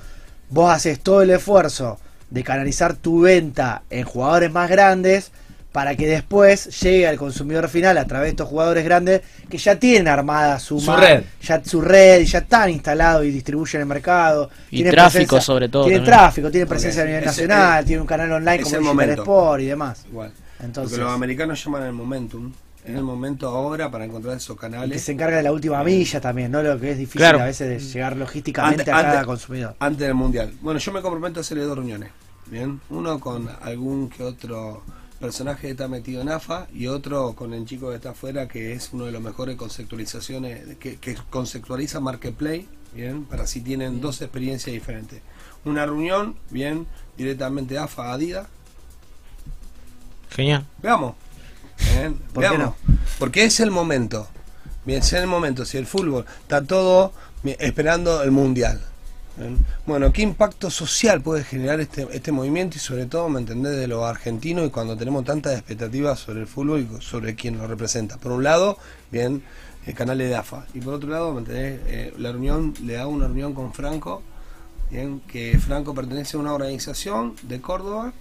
Speaker 3: Vos haces todo el esfuerzo de canalizar tu venta en jugadores más grandes para que después llegue al consumidor final a través de estos jugadores grandes que ya tienen armada su,
Speaker 2: Su
Speaker 3: mar-
Speaker 2: red.
Speaker 3: ya su red y ya están instalados y distribuyen el mercado.
Speaker 6: Y
Speaker 3: tienen
Speaker 6: tráfico sobre todo
Speaker 3: Tienen
Speaker 6: también.
Speaker 3: tráfico, tienen presencia a nivel
Speaker 5: Ese-
Speaker 3: nacional,
Speaker 5: eh,
Speaker 3: tienen un canal online como
Speaker 5: el.
Speaker 3: Sport y demás.
Speaker 5: Igual.
Speaker 3: Entonces,
Speaker 5: Porque los americanos llaman el momentum. Es el momento ahora para encontrar esos
Speaker 3: que
Speaker 5: canales.
Speaker 3: se encarga de la última milla también, ¿no? Lo que es difícil
Speaker 6: Claro.
Speaker 3: a veces de llegar logísticamente
Speaker 5: Ante-
Speaker 3: a cada
Speaker 5: ante-
Speaker 3: consumidor.
Speaker 5: Antes del mundial. Bueno, yo me comprometo a hacerle dos reuniones. Bien, uno con algún que otro personaje que está metido en AFA y otro con el chico que está afuera que es uno de los mejores conceptualizaciones que, que conceptualiza Marketplace, bien, para si tienen dos experiencias diferentes. Una reunión, bien, directamente AFA Adidas.
Speaker 6: Genial.
Speaker 5: Veamos. Bien,
Speaker 3: ¿Por qué
Speaker 5: veamos. Porque es el momento. Bien, es el momento. Si el fútbol está todo esperando el mundial. Bien. Bueno, ¿qué impacto social puede generar este, este movimiento y sobre todo, me entendés, de los argentinos y cuando tenemos tantas expectativas sobre el fútbol y sobre quién lo representa? Por un lado, bien, el canal de AFA y por otro lado, me entendés, Eh, la reunión, le da una reunión con Franco, bien, que Franco pertenece a una organización de Córdoba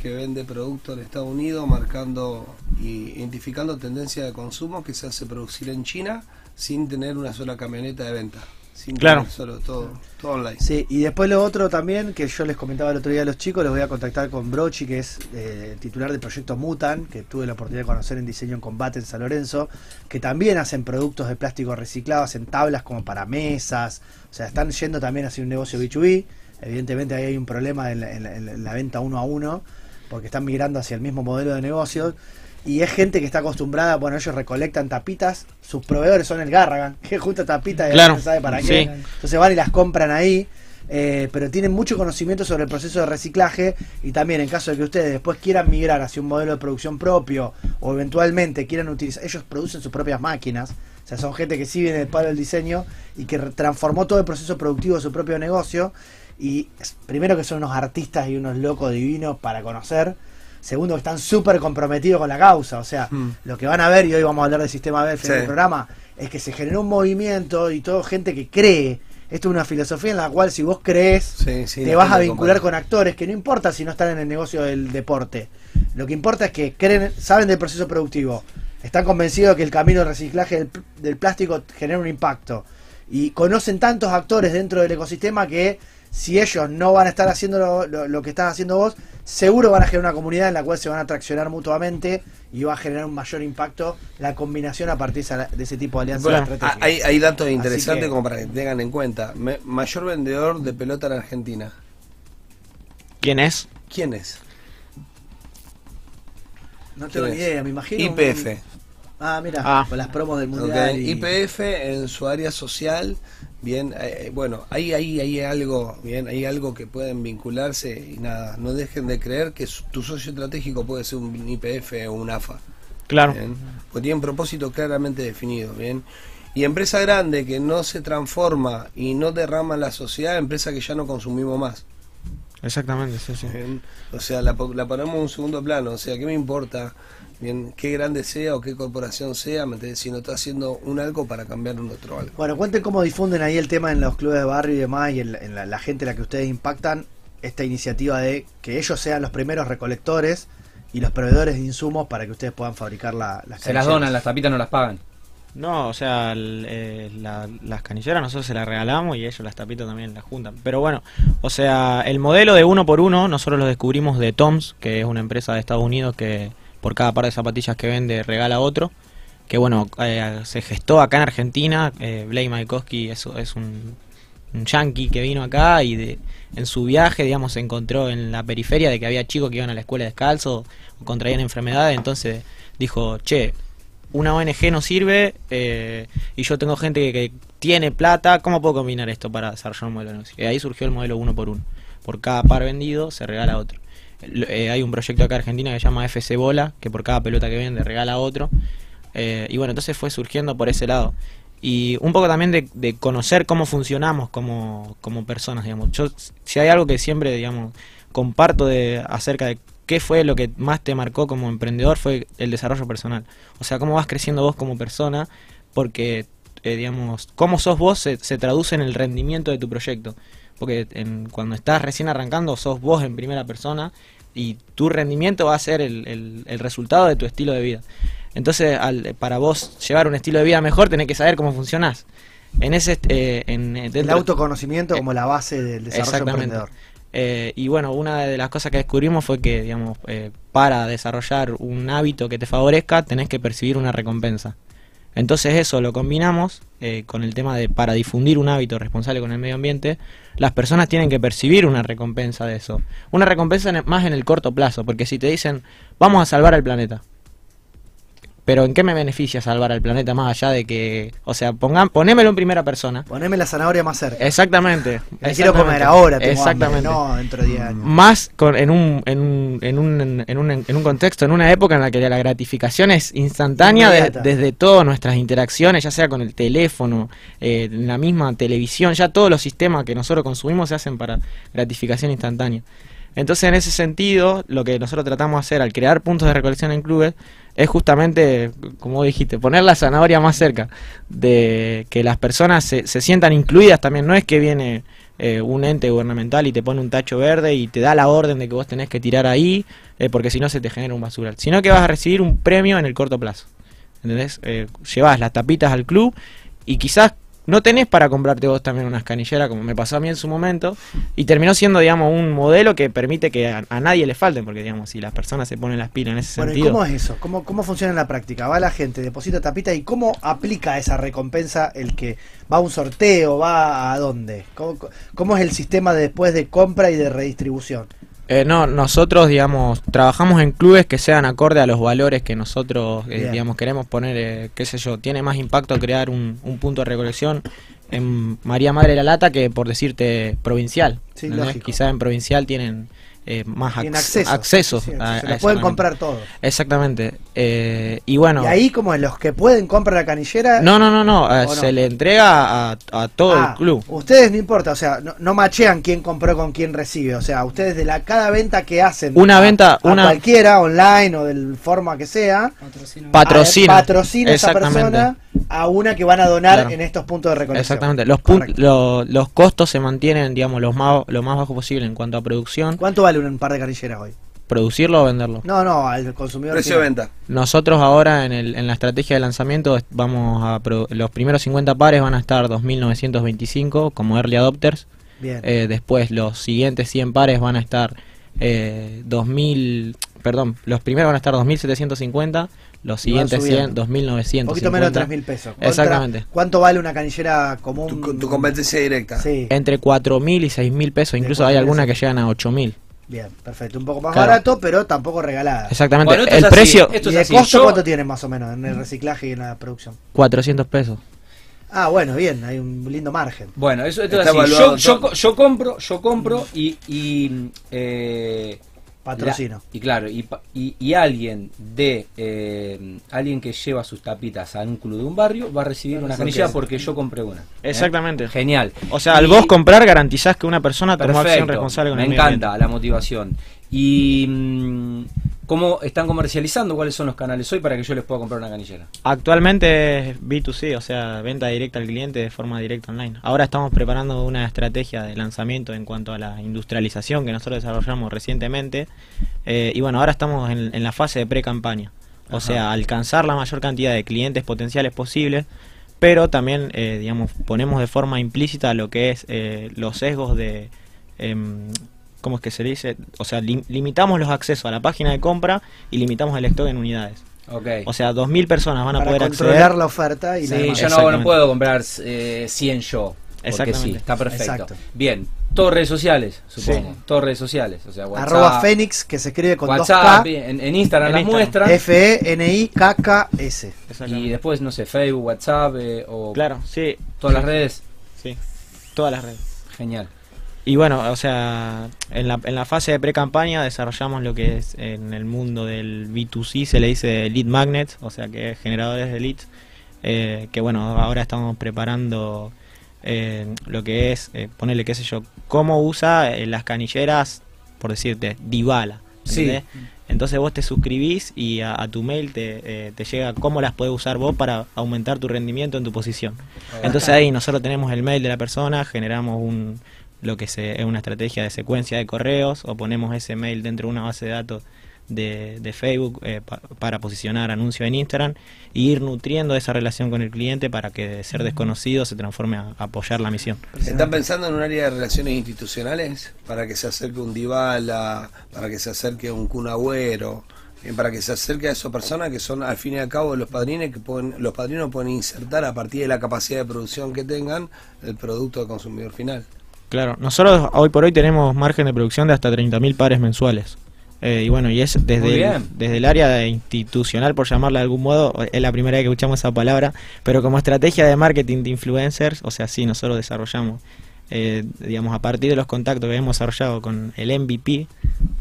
Speaker 5: que vende productos de Estados Unidos, marcando y identificando tendencia de consumo que se hace producir en China sin tener una sola camioneta de venta. Sin
Speaker 6: Claro.
Speaker 5: tener solo todo, todo online.
Speaker 3: Sí, y después lo otro también, que yo les comentaba el otro día a los chicos, los voy a contactar con Brochi, que es eh, el titular del proyecto Mutan, que tuve la oportunidad de conocer en diseño en combate en San Lorenzo, que también hacen productos de plástico reciclado, hacen tablas como para mesas, o sea, están yendo también hacia un negocio B2B, evidentemente ahí hay un problema en la, en la- en la venta uno a uno, porque están migrando hacia el mismo modelo de negocio. Y es gente que está acostumbrada, bueno, ellos recolectan tapitas, sus proveedores son el Garragan, (laughs) que junta tapitas y
Speaker 6: Claro,
Speaker 3: no sabe para
Speaker 6: sí.
Speaker 3: qué. Entonces van y las compran ahí, eh, pero tienen mucho conocimiento sobre el proceso de reciclaje y también en caso de que ustedes después quieran migrar hacia un modelo de producción propio o eventualmente quieran utilizar, ellos producen sus propias máquinas, o sea, son gente que sí viene del palo del diseño y que transformó todo el proceso productivo de su propio negocio y primero que son unos artistas y unos locos divinos para conocer. Segundo, que están súper comprometidos con la causa. O sea,
Speaker 5: Mm.
Speaker 3: lo que van a ver, y hoy vamos a hablar del sistema B al final
Speaker 5: Sí.
Speaker 3: del programa, es que se generó un movimiento y todo gente que cree. Esto es una filosofía en la cual si vos crees,
Speaker 5: Sí, sí,
Speaker 3: te vas a vincular con actores que no importa si no están en el negocio del deporte. Lo que importa es que creen, saben del proceso productivo, están convencidos de que el camino del reciclaje del, del plástico genera un impacto y conocen tantos actores dentro del ecosistema que si ellos no van a estar haciendo lo, lo- lo que estás haciendo vos, seguro van a generar una comunidad en la cual se van a traccionar mutuamente y va a generar un mayor impacto la combinación a partir de, ese tipo de alianzas
Speaker 5: Bueno,
Speaker 3: estratégicas.
Speaker 5: hay, hay datos interesantes
Speaker 3: que-
Speaker 5: como para que tengan en cuenta. Me- mayor vendedor de pelota en Argentina.
Speaker 6: ¿Quién es?
Speaker 5: ¿Quién es?
Speaker 3: no tengo
Speaker 5: ¿quién
Speaker 3: ni idea, me imagino. un-
Speaker 5: IPF.
Speaker 3: Ah, mira,
Speaker 6: Ah.
Speaker 3: con las promos del mundial. y-
Speaker 5: IPF en su área social, bien, eh, bueno, ahí, ahí, ahí hay algo, bien, hay algo que pueden vincularse y nada, no dejen de creer que su- tu socio estratégico puede ser un IPF o un AFA,
Speaker 6: Claro.
Speaker 5: bien, porque tienen propósito claramente definido, bien. Y empresa grande que no se transforma y no derrama en la sociedad, empresa que ya no consumimos más.
Speaker 6: Exactamente, sí, sí.
Speaker 5: Bien, O sea, la, la ponemos en un segundo plano. O sea, ¿qué me importa bien qué grande sea o qué corporación sea? Si no está haciendo un algo para cambiar un otro algo.
Speaker 3: Bueno, cuenten cómo difunden ahí el tema en los clubes de barrio y demás y en, la, en la- la gente a la que ustedes impactan esta iniciativa de que ellos sean los primeros recolectores y los proveedores de insumos para que ustedes puedan fabricar la- las
Speaker 2: Se las
Speaker 3: canilleras.
Speaker 2: donan, las tapitas no las pagan.
Speaker 6: No, o sea, el- eh, la- las canilleras nosotros se las regalamos y ellos las tapitas también las juntan. Pero bueno, o sea, el modelo de uno por uno nosotros lo descubrimos de Toms, que es una empresa de Estados Unidos que por cada par de zapatillas que vende regala otro. Que bueno, eh, se gestó acá en Argentina. Eh, Blake Maikowski es, un, un yankee que vino acá y de, en su viaje, digamos, se encontró en la periferia de que había chicos que iban a la escuela descalzo o contraían enfermedades. Entonces dijo, che, una ONG no sirve eh, y yo tengo gente que, que tiene plata, ¿cómo puedo combinar esto para desarrollar un modelo? Y ahí surgió el modelo uno por uno. Por cada par vendido se regala otro. Eh, hay un proyecto acá en Argentina que se llama FC Bola, que por cada pelota que vende regala otro. Eh, y bueno, entonces fue surgiendo por ese lado. Y un poco también de, de conocer cómo funcionamos como, como personas, digamos. Yo, si hay algo que siempre, digamos, comparto de, acerca de qué fue lo que más te marcó como emprendedor fue el desarrollo personal. O sea, cómo vas creciendo vos como persona, porque, eh, digamos, cómo sos vos se, se traduce en el rendimiento de tu proyecto. Porque en- cuando estás recién arrancando, sos vos en primera persona y tu rendimiento va a ser el, el- el resultado de tu estilo de vida. Entonces, al- para vos llevar un estilo de vida mejor, tenés que saber cómo funcionás. En ese, eh, en,
Speaker 3: El
Speaker 6: dentro-
Speaker 3: autoconocimiento como la base del desarrollo emprendedor.
Speaker 6: eh, y bueno, una de las cosas que descubrimos fue que, digamos, eh, para desarrollar un hábito que te favorezca, tenés que percibir una recompensa. Entonces eso lo combinamos eh, con el tema de para difundir un hábito responsable con el medio ambiente, las personas tienen que percibir una recompensa de eso. Una recompensa en- más en el corto plazo, porque si te dicen, vamos a salvar el planeta, pero ¿en qué me beneficia salvar al planeta más allá de que, o sea, pongan, ponémelo en primera persona?
Speaker 3: Poneme la zanahoria más cerca.
Speaker 6: Exactamente.
Speaker 3: La quiero
Speaker 6: exactamente,
Speaker 3: comer ahora, tengo
Speaker 6: Exactamente.
Speaker 3: hambre, no dentro de 10 años.
Speaker 6: Más con, en, un, en, un, en, un, en, un, en un contexto, en una época en la que la gratificación es instantánea de- desde todas nuestras interacciones, ya sea con el teléfono, eh, la misma televisión, ya todos los sistemas que nosotros consumimos se hacen para gratificación instantánea. Entonces, en ese sentido, lo que nosotros tratamos de hacer al crear puntos de recolección en clubes es justamente, como dijiste, poner la zanahoria más cerca, de que las personas se, se sientan incluidas también. No es que viene eh, un ente gubernamental y te pone un tacho verde y te da la orden de que vos tenés que tirar ahí, eh, porque si no se te genera un basural, sino que vas a recibir un premio en el corto plazo. ¿Entendés? Eh, llevas las tapitas al club y quizás no tenés para comprarte vos también unas canilleras, como me pasó a mí en su momento, y terminó siendo, digamos, un modelo que permite que a, a nadie le falten, porque, digamos, si las personas se ponen las pilas en ese
Speaker 3: Bueno, ¿y
Speaker 6: sentido.
Speaker 3: cómo es eso? ¿Cómo, ¿Cómo funciona en la práctica? Va la gente, deposita tapita y cómo aplica esa recompensa el que va a un sorteo, va a dónde? ¿Cómo, cómo es el sistema de después de compra y de redistribución?
Speaker 6: Eh, no, nosotros, digamos, trabajamos en clubes que sean acorde a los valores que nosotros, eh, digamos, queremos poner, eh, qué sé yo, tiene más impacto crear un, un punto de recolección en María Madre de la Lata que por decirte provincial.
Speaker 3: Sí,
Speaker 6: ¿entendés?
Speaker 3: lógico.
Speaker 6: Quizá en provincial tienen eh, más
Speaker 3: acceso.
Speaker 6: accesos.
Speaker 3: Sí, sí,
Speaker 6: a-
Speaker 3: se
Speaker 6: a
Speaker 3: lo pueden comprar todo.
Speaker 6: Exactamente. Eh, y bueno.
Speaker 3: Y ahí, como en los que pueden comprar la canillera.
Speaker 6: No, no, no, no. eh, se le entrega a, a todo
Speaker 3: Ah,
Speaker 6: el club.
Speaker 3: Ustedes no importa, o sea, no, no machean quién compró con quién recibe. O sea, ustedes de la cada venta que hacen.
Speaker 6: Una
Speaker 3: a-
Speaker 6: venta,
Speaker 3: a
Speaker 6: una-
Speaker 3: cualquiera, online o del forma que sea.
Speaker 6: Patrocina.
Speaker 3: a- patrocina a esa persona a una que van a donar
Speaker 6: Claro.
Speaker 3: en estos puntos de recolección.
Speaker 6: Exactamente. Los, lo- los costos se mantienen, digamos, los más, lo más bajo posible en cuanto a producción.
Speaker 3: ¿Cuánto vale un par de canilleras hoy?
Speaker 6: Producirlo o venderlo.
Speaker 3: No, no, al consumidor.
Speaker 5: Precio de venta.
Speaker 6: Nosotros ahora en, el, en la estrategia de lanzamiento vamos a los primeros 50 pares van a estar 2.925 como early adopters.
Speaker 3: Bien.
Speaker 6: Eh, después los siguientes 100 pares van a estar eh, 2.000, perdón, los primeros van a estar 2.750, los siguientes 100
Speaker 3: subiendo.
Speaker 6: 2.950.
Speaker 3: un poquito menos de 3.000 pesos. Contra-
Speaker 6: Exactamente.
Speaker 3: ¿Cuánto vale una canillera común?
Speaker 5: Tu, tu competencia directa.
Speaker 3: Sí,
Speaker 6: Entre 4.000 y 6.000 pesos,
Speaker 3: De
Speaker 6: incluso hay
Speaker 3: 4.000
Speaker 6: algunas que llegan a 8.000.
Speaker 3: bien, perfecto. Un poco más
Speaker 6: Claro.
Speaker 3: barato, pero tampoco regalada.
Speaker 6: Exactamente.
Speaker 2: Bueno, esto
Speaker 6: el
Speaker 2: es así,
Speaker 6: precio,
Speaker 2: esto
Speaker 3: ¿Y
Speaker 2: es
Speaker 3: de
Speaker 2: así.
Speaker 3: costo
Speaker 2: Yo-
Speaker 3: cuánto tienen más o menos en el reciclaje y en la producción?
Speaker 6: 400 pesos.
Speaker 3: Ah, bueno, bien, hay un lindo margen.
Speaker 2: Bueno, eso esto es así. Yo, yo, yo compro, yo compro y, y eh,
Speaker 3: Patrocino.
Speaker 2: la- y claro, y, pa- y, y alguien de eh, alguien que lleva sus tapitas a un club de un barrio va a recibir una canilla porque yo compré una. ¿eh?
Speaker 6: Exactamente.
Speaker 2: Genial.
Speaker 6: O sea, al
Speaker 2: Y-
Speaker 6: vos comprar garantizás que una persona tomó acción
Speaker 2: Perfecto,
Speaker 6: responsable con
Speaker 2: me
Speaker 6: el
Speaker 2: encanta
Speaker 6: ambiente.
Speaker 2: la motivación. Y mm, cómo están comercializando, cuáles son los canales hoy para que yo les pueda comprar una canillera.
Speaker 6: Actualmente es B2C, o sea, venta directa al cliente de forma directa online. Ahora estamos preparando una estrategia de lanzamiento en cuanto a la industrialización que nosotros desarrollamos recientemente. Eh, y bueno, ahora estamos en, en la fase de pre-campaña. O sea, alcanzar la mayor cantidad de clientes potenciales posibles, pero también, eh, digamos, ponemos de forma implícita lo que es eh, los sesgos de... em, ¿Cómo es que se dice? O sea, lim- limitamos los accesos a la página de compra y limitamos el stock en unidades.
Speaker 2: Ok.
Speaker 6: O sea, 2.000 personas van a
Speaker 3: Para
Speaker 6: poder
Speaker 3: controlar
Speaker 6: acceder.
Speaker 3: la oferta y la
Speaker 2: Sí, yo no, puedo comprar eh, 100 yo. Porque
Speaker 6: Exactamente.
Speaker 2: sí, está perfecto.
Speaker 3: Exacto.
Speaker 2: Bien, todas redes sociales, supongo.
Speaker 6: Sí.
Speaker 2: Todas redes sociales. O sea, WhatsApp,
Speaker 3: Arroba Fénix, que se escribe con
Speaker 2: WhatsApp,
Speaker 3: 2K.
Speaker 2: en, en Instagram
Speaker 6: En
Speaker 2: las muestran.
Speaker 3: F-E-N-I-K-K-S.
Speaker 2: Y después, no sé, Facebook, WhatsApp eh, o
Speaker 6: Claro, sí,
Speaker 2: todas las redes.
Speaker 6: sí. Todas las redes.
Speaker 2: Genial.
Speaker 6: Y bueno, o sea, en la, en la fase de pre-campaña desarrollamos lo que es en el mundo del B2C, se le dice lead magnets, o sea que es generadores de leads, eh, que bueno, ahora estamos preparando eh, lo que es, eh, ponerle qué sé yo, cómo usa eh, las canilleras, por decirte, Divala.
Speaker 2: Sí.
Speaker 6: Entonces vos te suscribís y a, a tu mail te, eh, te llega cómo las puedes usar vos para aumentar tu rendimiento en tu posición. Entonces ahí nosotros tenemos el mail de la persona, generamos un lo que se, es una estrategia de secuencia de correos o ponemos ese mail dentro de una base de datos de, de Facebook eh, pa- para posicionar anuncios en Instagram e ir nutriendo esa relación con el cliente para que de ser desconocido se transforme a, a apoyar la misión.
Speaker 5: ¿Están pensando en un área de relaciones institucionales? Para que se acerque un Dybala, para que se acerque un Kun Agüero, eh, para que se acerque a esas personas que son al fin y al cabo los padrinos que pueden, los padrinos pueden insertar a partir de la capacidad de producción que tengan el producto de consumidor final.
Speaker 6: Claro, nosotros hoy por hoy tenemos margen de producción de hasta 30.000 pares mensuales. Eh, y bueno, y es desde el, desde el área institucional, por llamarla de algún modo, es la primera vez que escuchamos esa palabra, pero como estrategia de marketing de influencers, o sea, sí, nosotros desarrollamos, eh, digamos, a partir de los contactos que hemos desarrollado con el MVP,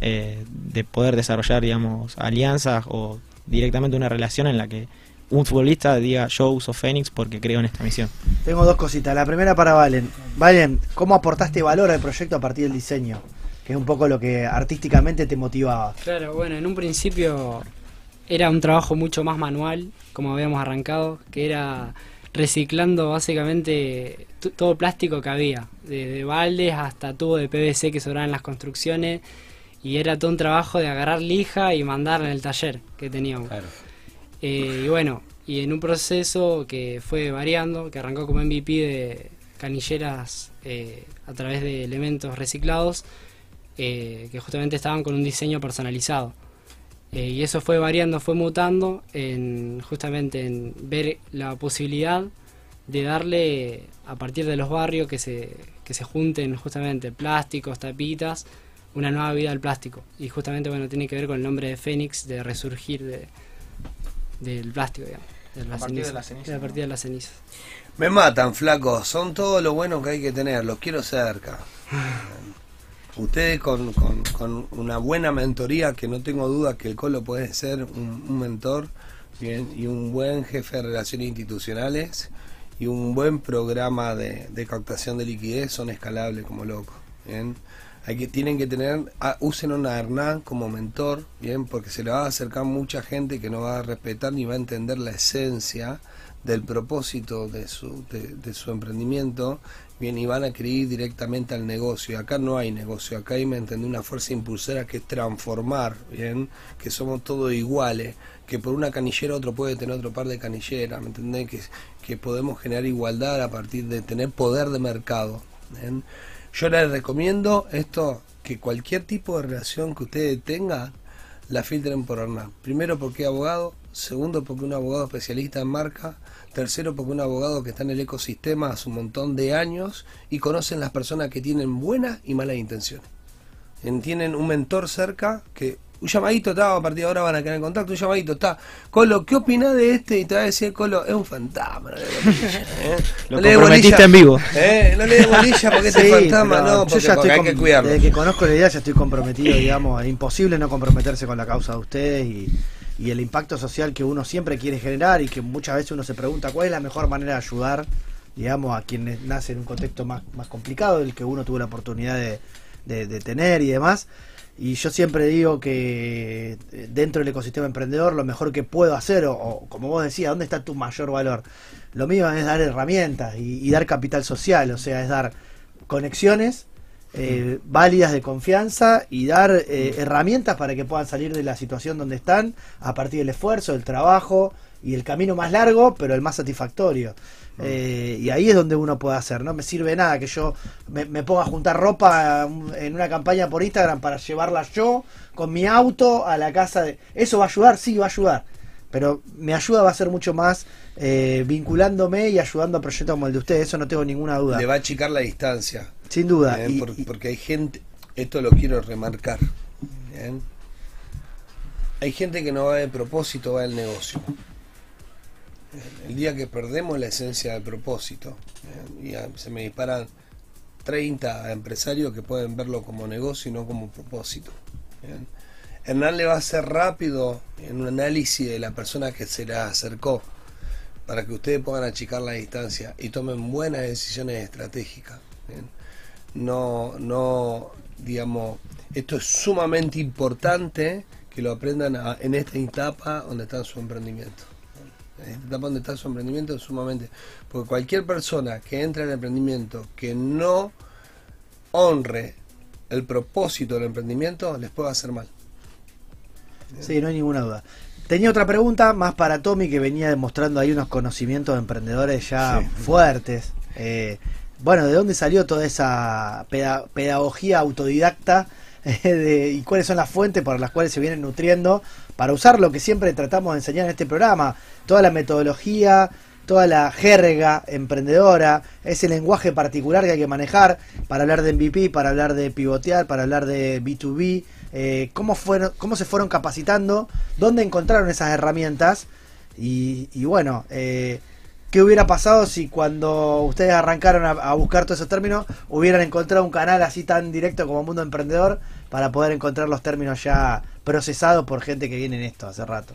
Speaker 6: eh, de poder desarrollar, digamos, alianzas o directamente una relación en la que un futbolista diga yo uso Fénix porque creo en esta misión.
Speaker 3: Tengo dos cositas. La primera para Valen. Valen, ¿cómo aportaste valor al proyecto a partir del diseño? Que es un poco lo que artísticamente te motivaba.
Speaker 7: Claro, bueno, en un principio era un trabajo mucho más manual, como habíamos arrancado, que era reciclando básicamente todo plástico que había, desde baldes hasta tubo de PVC que sobraban en las construcciones, y era todo un trabajo de agarrar lija y mandarla en el taller que teníamos.
Speaker 2: Claro.
Speaker 7: Eh, y bueno, y en un proceso que fue variando, que arrancó como MVP de canilleras eh, a través de elementos reciclados, eh, que justamente estaban con un diseño personalizado. Y eso fue variando, fue mutando en justamente en ver la posibilidad de darle a partir de los barrios que se, que se junten justamente plásticos, tapitas, una nueva vida al plástico. Y justamente bueno, tiene que ver con el nombre de Fénix, de resurgir de, del plástico, digamos. De
Speaker 2: A partir de las cenizas,
Speaker 7: de las cenizas.
Speaker 5: Me matan, flacos. Son todo lo bueno que hay que tener. Los quiero cerca. Ustedes con, con- con una buena mentoría, que no tengo duda que el Colo puede ser un, un mentor bien, y un buen jefe de relaciones institucionales y un buen programa de, de captación de liquidez, son escalables como locos. Bien. Hay que, tienen que tener, usen a Hernán como mentor, bien, porque se le va a acercar mucha gente que no va a respetar ni va a entender la esencia del propósito de su, de, de su emprendimiento, bien, y van a ir directamente al negocio. Acá no hay negocio, acá hay, me una fuerza impulsora que es transformar, bien, que somos todos iguales, que por una canillera otro puede tener otro par de canilleras, ¿me entendés? Que, que podemos generar igualdad a partir de tener poder de mercado. ¿bien? Yo les recomiendo esto, que cualquier tipo de relación que ustedes tengan, la filtren por Hernán. Primero porque es abogado, segundo porque un abogado especialista en marca, tercero porque un abogado que está en el ecosistema hace un montón de años y conocen las personas que tienen buenas y malas intenciones. En- Tienen un mentor cerca que un llamadito está, a partir de ahora van a quedar en contacto, un llamadito está. Colo, ¿qué opinás de este? Y te va a decir, Colo, es un fantasma, no le bolilla, (laughs) ¿eh?
Speaker 6: Lo
Speaker 5: No le
Speaker 6: comprometiste en vivo.
Speaker 5: Eh, no le dé bolilla porque (laughs)
Speaker 3: Sí,
Speaker 5: fantasma, no,
Speaker 3: yo
Speaker 5: porque,
Speaker 3: ya estoy
Speaker 5: hay que cuidarlo.
Speaker 3: Desde que conozco la idea ya estoy comprometido, digamos. Es imposible no comprometerse con la causa de ustedes y, y el impacto social que uno siempre quiere generar y que muchas veces uno se pregunta cuál es la mejor manera de ayudar, digamos, a quienes nacen en un contexto más, más complicado del que uno tuvo la oportunidad de, de- de tener y demás. Y yo siempre digo que eh, dentro del ecosistema emprendedor lo mejor que puedo hacer, o, o como vos decías, ¿dónde está tu mayor valor? Lo mío es dar herramientas y, y dar capital social, o sea, es dar conexiones eh, válidas de confianza y dar eh, herramientas para que puedan salir de la situación donde están a partir del esfuerzo, del trabajo y el camino más largo, pero el más satisfactorio. Eh, y ahí es donde uno puede hacer. No me sirve nada que yo me, me ponga a juntar ropa um, en una campaña por Instagram para llevarla yo con mi auto a la casa de... ¿Eso va a ayudar? Sí, va a ayudar. Pero mi ayuda va a ser mucho más eh, vinculándome y ayudando a proyectos como el de ustedes. Eso no tengo ninguna duda.
Speaker 5: Le va a achicar la distancia.
Speaker 3: Sin duda.
Speaker 5: Bien,
Speaker 3: Y-
Speaker 5: por-
Speaker 3: y-
Speaker 5: porque hay gente, esto lo quiero remarcar. bien. Hay gente que no va de propósito, va del negocio. El día que perdemos la esencia del propósito, bien, y se me disparan 30 empresarios que pueden verlo como negocio y no como propósito. Hernán le va a hacer rápido en un análisis de la persona que se le acercó para que ustedes puedan achicar la distancia y tomen buenas decisiones estratégicas. No, no, digamos, esto es sumamente importante que lo aprendan en esta etapa donde está su emprendimiento. Donde está su emprendimiento es sumamente, porque cualquier persona que entre al emprendimiento que no honre el propósito del emprendimiento les puede hacer mal.
Speaker 3: Sí, no hay ninguna duda. Tenía otra pregunta más para Tommy que venía demostrando ahí unos conocimientos de emprendedores ya fuertes. Eh, bueno, ¿de dónde salió toda esa peda- pedagogía autodidacta (laughs) eh, de- y cuáles son las fuentes por las cuales se vienen nutriendo para usar lo que siempre tratamos de enseñar en este programa? Toda la metodología, toda la jerga emprendedora, ese lenguaje particular que hay que manejar para hablar de MVP, para hablar de pivotear, para hablar de B2B, eh, cómo, fueron, cómo se fueron capacitando, dónde encontraron esas herramientas y, bueno, eh, ¿qué hubiera pasado si cuando ustedes arrancaron a, a buscar todos esos términos hubieran encontrado un canal así tan directo como Mundo Emprendedor para poder encontrar los términos ya procesados por gente que viene en esto hace rato?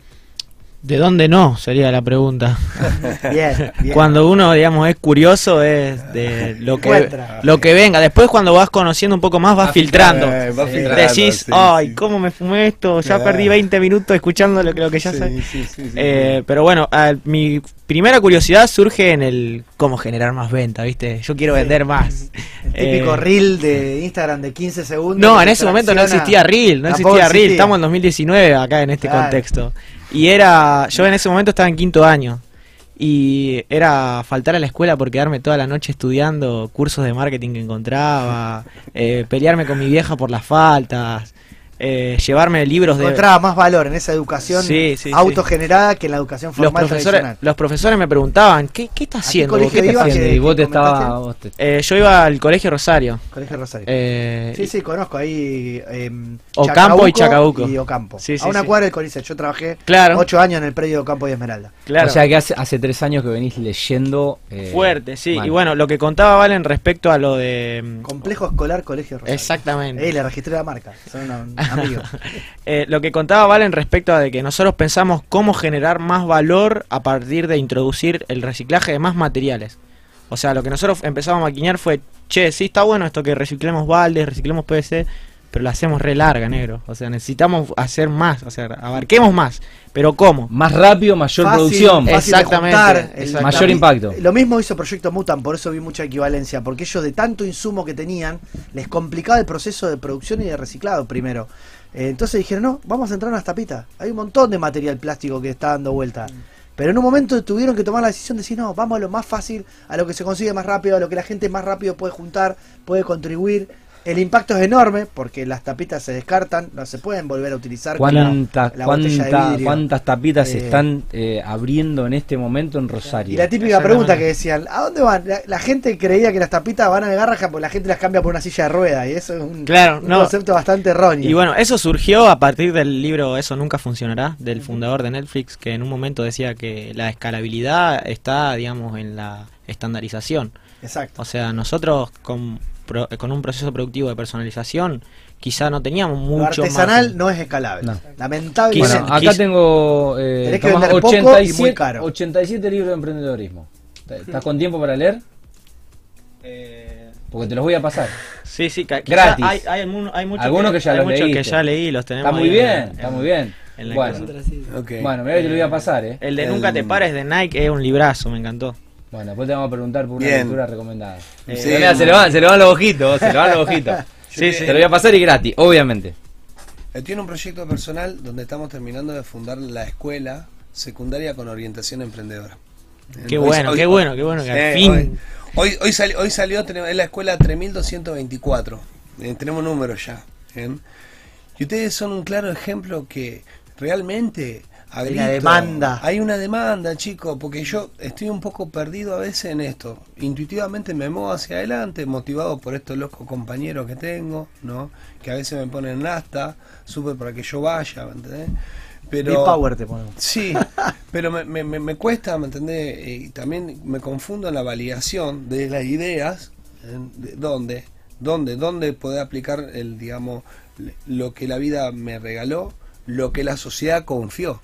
Speaker 6: ¿De dónde no? Sería la pregunta. (laughs)
Speaker 3: Bien, bien.
Speaker 6: Cuando uno, digamos, es curioso es de lo que
Speaker 3: Encuentra.
Speaker 6: lo que venga. Después cuando vas conociendo un poco más vas
Speaker 2: Va
Speaker 6: filtrando.
Speaker 5: Eh, va
Speaker 2: Sí.
Speaker 5: filtrando,
Speaker 6: Decís,
Speaker 5: sí,
Speaker 6: ay,
Speaker 5: sí.
Speaker 6: ¿cómo me fumé esto? Ya
Speaker 5: Claro.
Speaker 6: perdí 20 minutos escuchando lo que, lo que ya
Speaker 5: Sí,
Speaker 6: sé.
Speaker 5: sí, sí, sí,
Speaker 6: Eh,
Speaker 5: sí.
Speaker 6: pero bueno, ah, mi primera curiosidad surge en el cómo generar más venta, ¿viste? Yo quiero vender más.
Speaker 3: El típico
Speaker 6: Eh,
Speaker 3: reel de Instagram de 15 segundos.
Speaker 6: No, en ese momento no existía Reel, no existía Reel.
Speaker 3: existía.
Speaker 6: Estamos en 2019 acá en este
Speaker 3: Claro.
Speaker 6: contexto. Y era, yo en ese momento estaba en quinto año. Y era faltar a la escuela por quedarme toda la noche estudiando cursos de marketing que encontraba, eh, pelearme con mi vieja por las faltas, eh, llevarme libros de...
Speaker 3: Encontraba más valor en esa educación
Speaker 6: Sí, sí, sí.
Speaker 3: autogenerada que en la educación
Speaker 6: Los
Speaker 3: formal
Speaker 6: profesores,
Speaker 3: tradicional.
Speaker 6: los profesores me preguntaban, ¿qué, qué estás
Speaker 3: ¿A qué
Speaker 6: haciendo?
Speaker 3: colegio
Speaker 6: ¿Qué te
Speaker 3: ibas?
Speaker 6: haciendo?"
Speaker 3: que-
Speaker 2: y vos te
Speaker 3: comentaste?
Speaker 2: estabas. vos te-
Speaker 6: Eh, yo iba al colegio Rosario.
Speaker 3: Colegio Rosario.
Speaker 6: eh,
Speaker 3: sí, sí, conozco ahí. em,
Speaker 6: Ocampo y Chacabuco.
Speaker 3: Y Ocampo.
Speaker 6: Sí, sí,
Speaker 3: a una
Speaker 6: sí.
Speaker 3: cuadra del Coliseo. Yo trabajé
Speaker 6: Claro.
Speaker 3: ocho años en el predio de Ocampo y Esmeralda.
Speaker 6: claro.
Speaker 2: O sea que hace, hace tres años que venís leyendo. eh,
Speaker 6: Fuerte, sí.
Speaker 2: mal.
Speaker 6: Y bueno, lo que contaba Valen respecto a lo de... mm,
Speaker 3: Complejo Escolar Colegio Rosario.
Speaker 6: Exactamente.
Speaker 3: Eh, le registré la marca. Son unos amigos.
Speaker 6: Eh, lo que contaba Valen respecto a de que nosotros pensamos cómo generar más valor a partir de introducir el reciclaje de más materiales. O sea, lo que nosotros empezamos a maquinar fue, che, sí está bueno esto que reciclemos baldes, reciclemos PVC, pero lo hacemos re larga, negro. O sea, necesitamos hacer más, o sea, abarquemos más. Pero ¿cómo?
Speaker 2: Más rápido, mayor
Speaker 3: Fácil,
Speaker 2: producción.
Speaker 3: fácil
Speaker 6: Exactamente,
Speaker 3: juntar,
Speaker 6: exactamente.
Speaker 2: Mayor impacto.
Speaker 3: Lo mismo hizo Proyecto Mutan, por eso vi mucha equivalencia, porque ellos de tanto insumo que tenían, les complicaba el proceso de producción y de reciclado primero. Eh, entonces dijeron, no, vamos a entrar en las tapitas. Hay un montón de material plástico que está dando vuelta. Pero en un momento tuvieron que tomar la decisión de decir, no, vamos a lo más fácil, a lo que se consigue más rápido, a lo que la gente más rápido puede juntar, puede contribuir. El impacto es enorme porque las tapitas se descartan, no se pueden volver a utilizar. como
Speaker 2: ¿Cuánta-
Speaker 3: la botella de
Speaker 2: cuánta-
Speaker 3: vidrio.
Speaker 2: ¿Cuántas tapitas se
Speaker 3: Eh,
Speaker 2: están eh, abriendo en este momento en Rosario?
Speaker 3: Y la típica pregunta que decían, ¿a dónde van? La, la gente creía que las tapitas van a Garraja porque la gente las cambia por una silla de ruedas y eso es un,
Speaker 6: Claro,
Speaker 3: un
Speaker 6: no.
Speaker 3: concepto bastante erróneo.
Speaker 6: Y bueno, eso surgió a partir del libro Eso nunca funcionará, del fundador de Netflix, que en un momento decía que la escalabilidad está, digamos, en la estandarización.
Speaker 3: Exacto.
Speaker 6: O sea, nosotros con, pro- con un proceso productivo de personalización quizá no teníamos
Speaker 3: Lo
Speaker 6: mucho
Speaker 3: artesanal
Speaker 6: margen.
Speaker 3: no es escalable.
Speaker 2: No.
Speaker 3: Lamentablemente.
Speaker 2: Bueno,
Speaker 6: Quise-
Speaker 2: acá
Speaker 6: quise-
Speaker 2: tengo eh,
Speaker 3: Tenés que
Speaker 2: Tomás,
Speaker 3: vender poco y
Speaker 2: 87,
Speaker 3: muy caro.
Speaker 2: 87 libros de emprendedorismo. ¿Estás (laughs) con tiempo para leer? Porque te los voy a pasar.
Speaker 6: Sí, sí,
Speaker 2: Gratis.
Speaker 6: Hay, hay, muchos
Speaker 2: Algunos que ya
Speaker 6: hay
Speaker 2: los
Speaker 6: muchos que ya leí, los tenemos
Speaker 2: Está muy bien,
Speaker 6: en-
Speaker 2: está muy bien.
Speaker 6: en la
Speaker 2: Bueno, bueno, mirá que te lo voy a pasar, ¿eh?
Speaker 6: El de
Speaker 5: El-
Speaker 6: Nunca te pares de Nike es un librazo, me encantó.
Speaker 2: Bueno, después te vamos a preguntar por una
Speaker 5: Bien.
Speaker 2: lectura recomendada.
Speaker 6: Eh,
Speaker 5: Sí,
Speaker 2: se, le van, se le van los ojitos, se le van los ojitos.
Speaker 6: Sí, (laughs) sí.
Speaker 2: Te lo voy a pasar y gratis, obviamente.
Speaker 5: Eh, Tiene un proyecto personal donde estamos terminando de fundar la escuela secundaria con orientación emprendedora.
Speaker 6: Qué bueno,
Speaker 5: hoy-
Speaker 6: qué bueno, qué bueno que al
Speaker 5: Eh,
Speaker 6: fin.
Speaker 5: Hoy, hoy, hoy sali- hoy salió, es la escuela 3224. Eh, tenemos números ya. ¿bien? Y ustedes son un claro ejemplo que realmente... a
Speaker 3: Hay una demanda.
Speaker 5: Hay una demanda, chicos, porque yo estoy un poco perdido a veces en esto. Intuitivamente me muevo hacia adelante, motivado por estos locos compañeros que tengo, ¿no? Que a veces me ponen hasta, súper para que yo vaya, ¿me entendés? Pero...
Speaker 3: Big Power te ponemos.
Speaker 5: Sí, (laughs) pero me, me, me- cuesta, ¿me entendés? Eh, Y también me confundo en la validación de las ideas, en- de dónde, dónde, dónde poder aplicar el, digamos, lo que la vida me regaló, lo que la sociedad confió.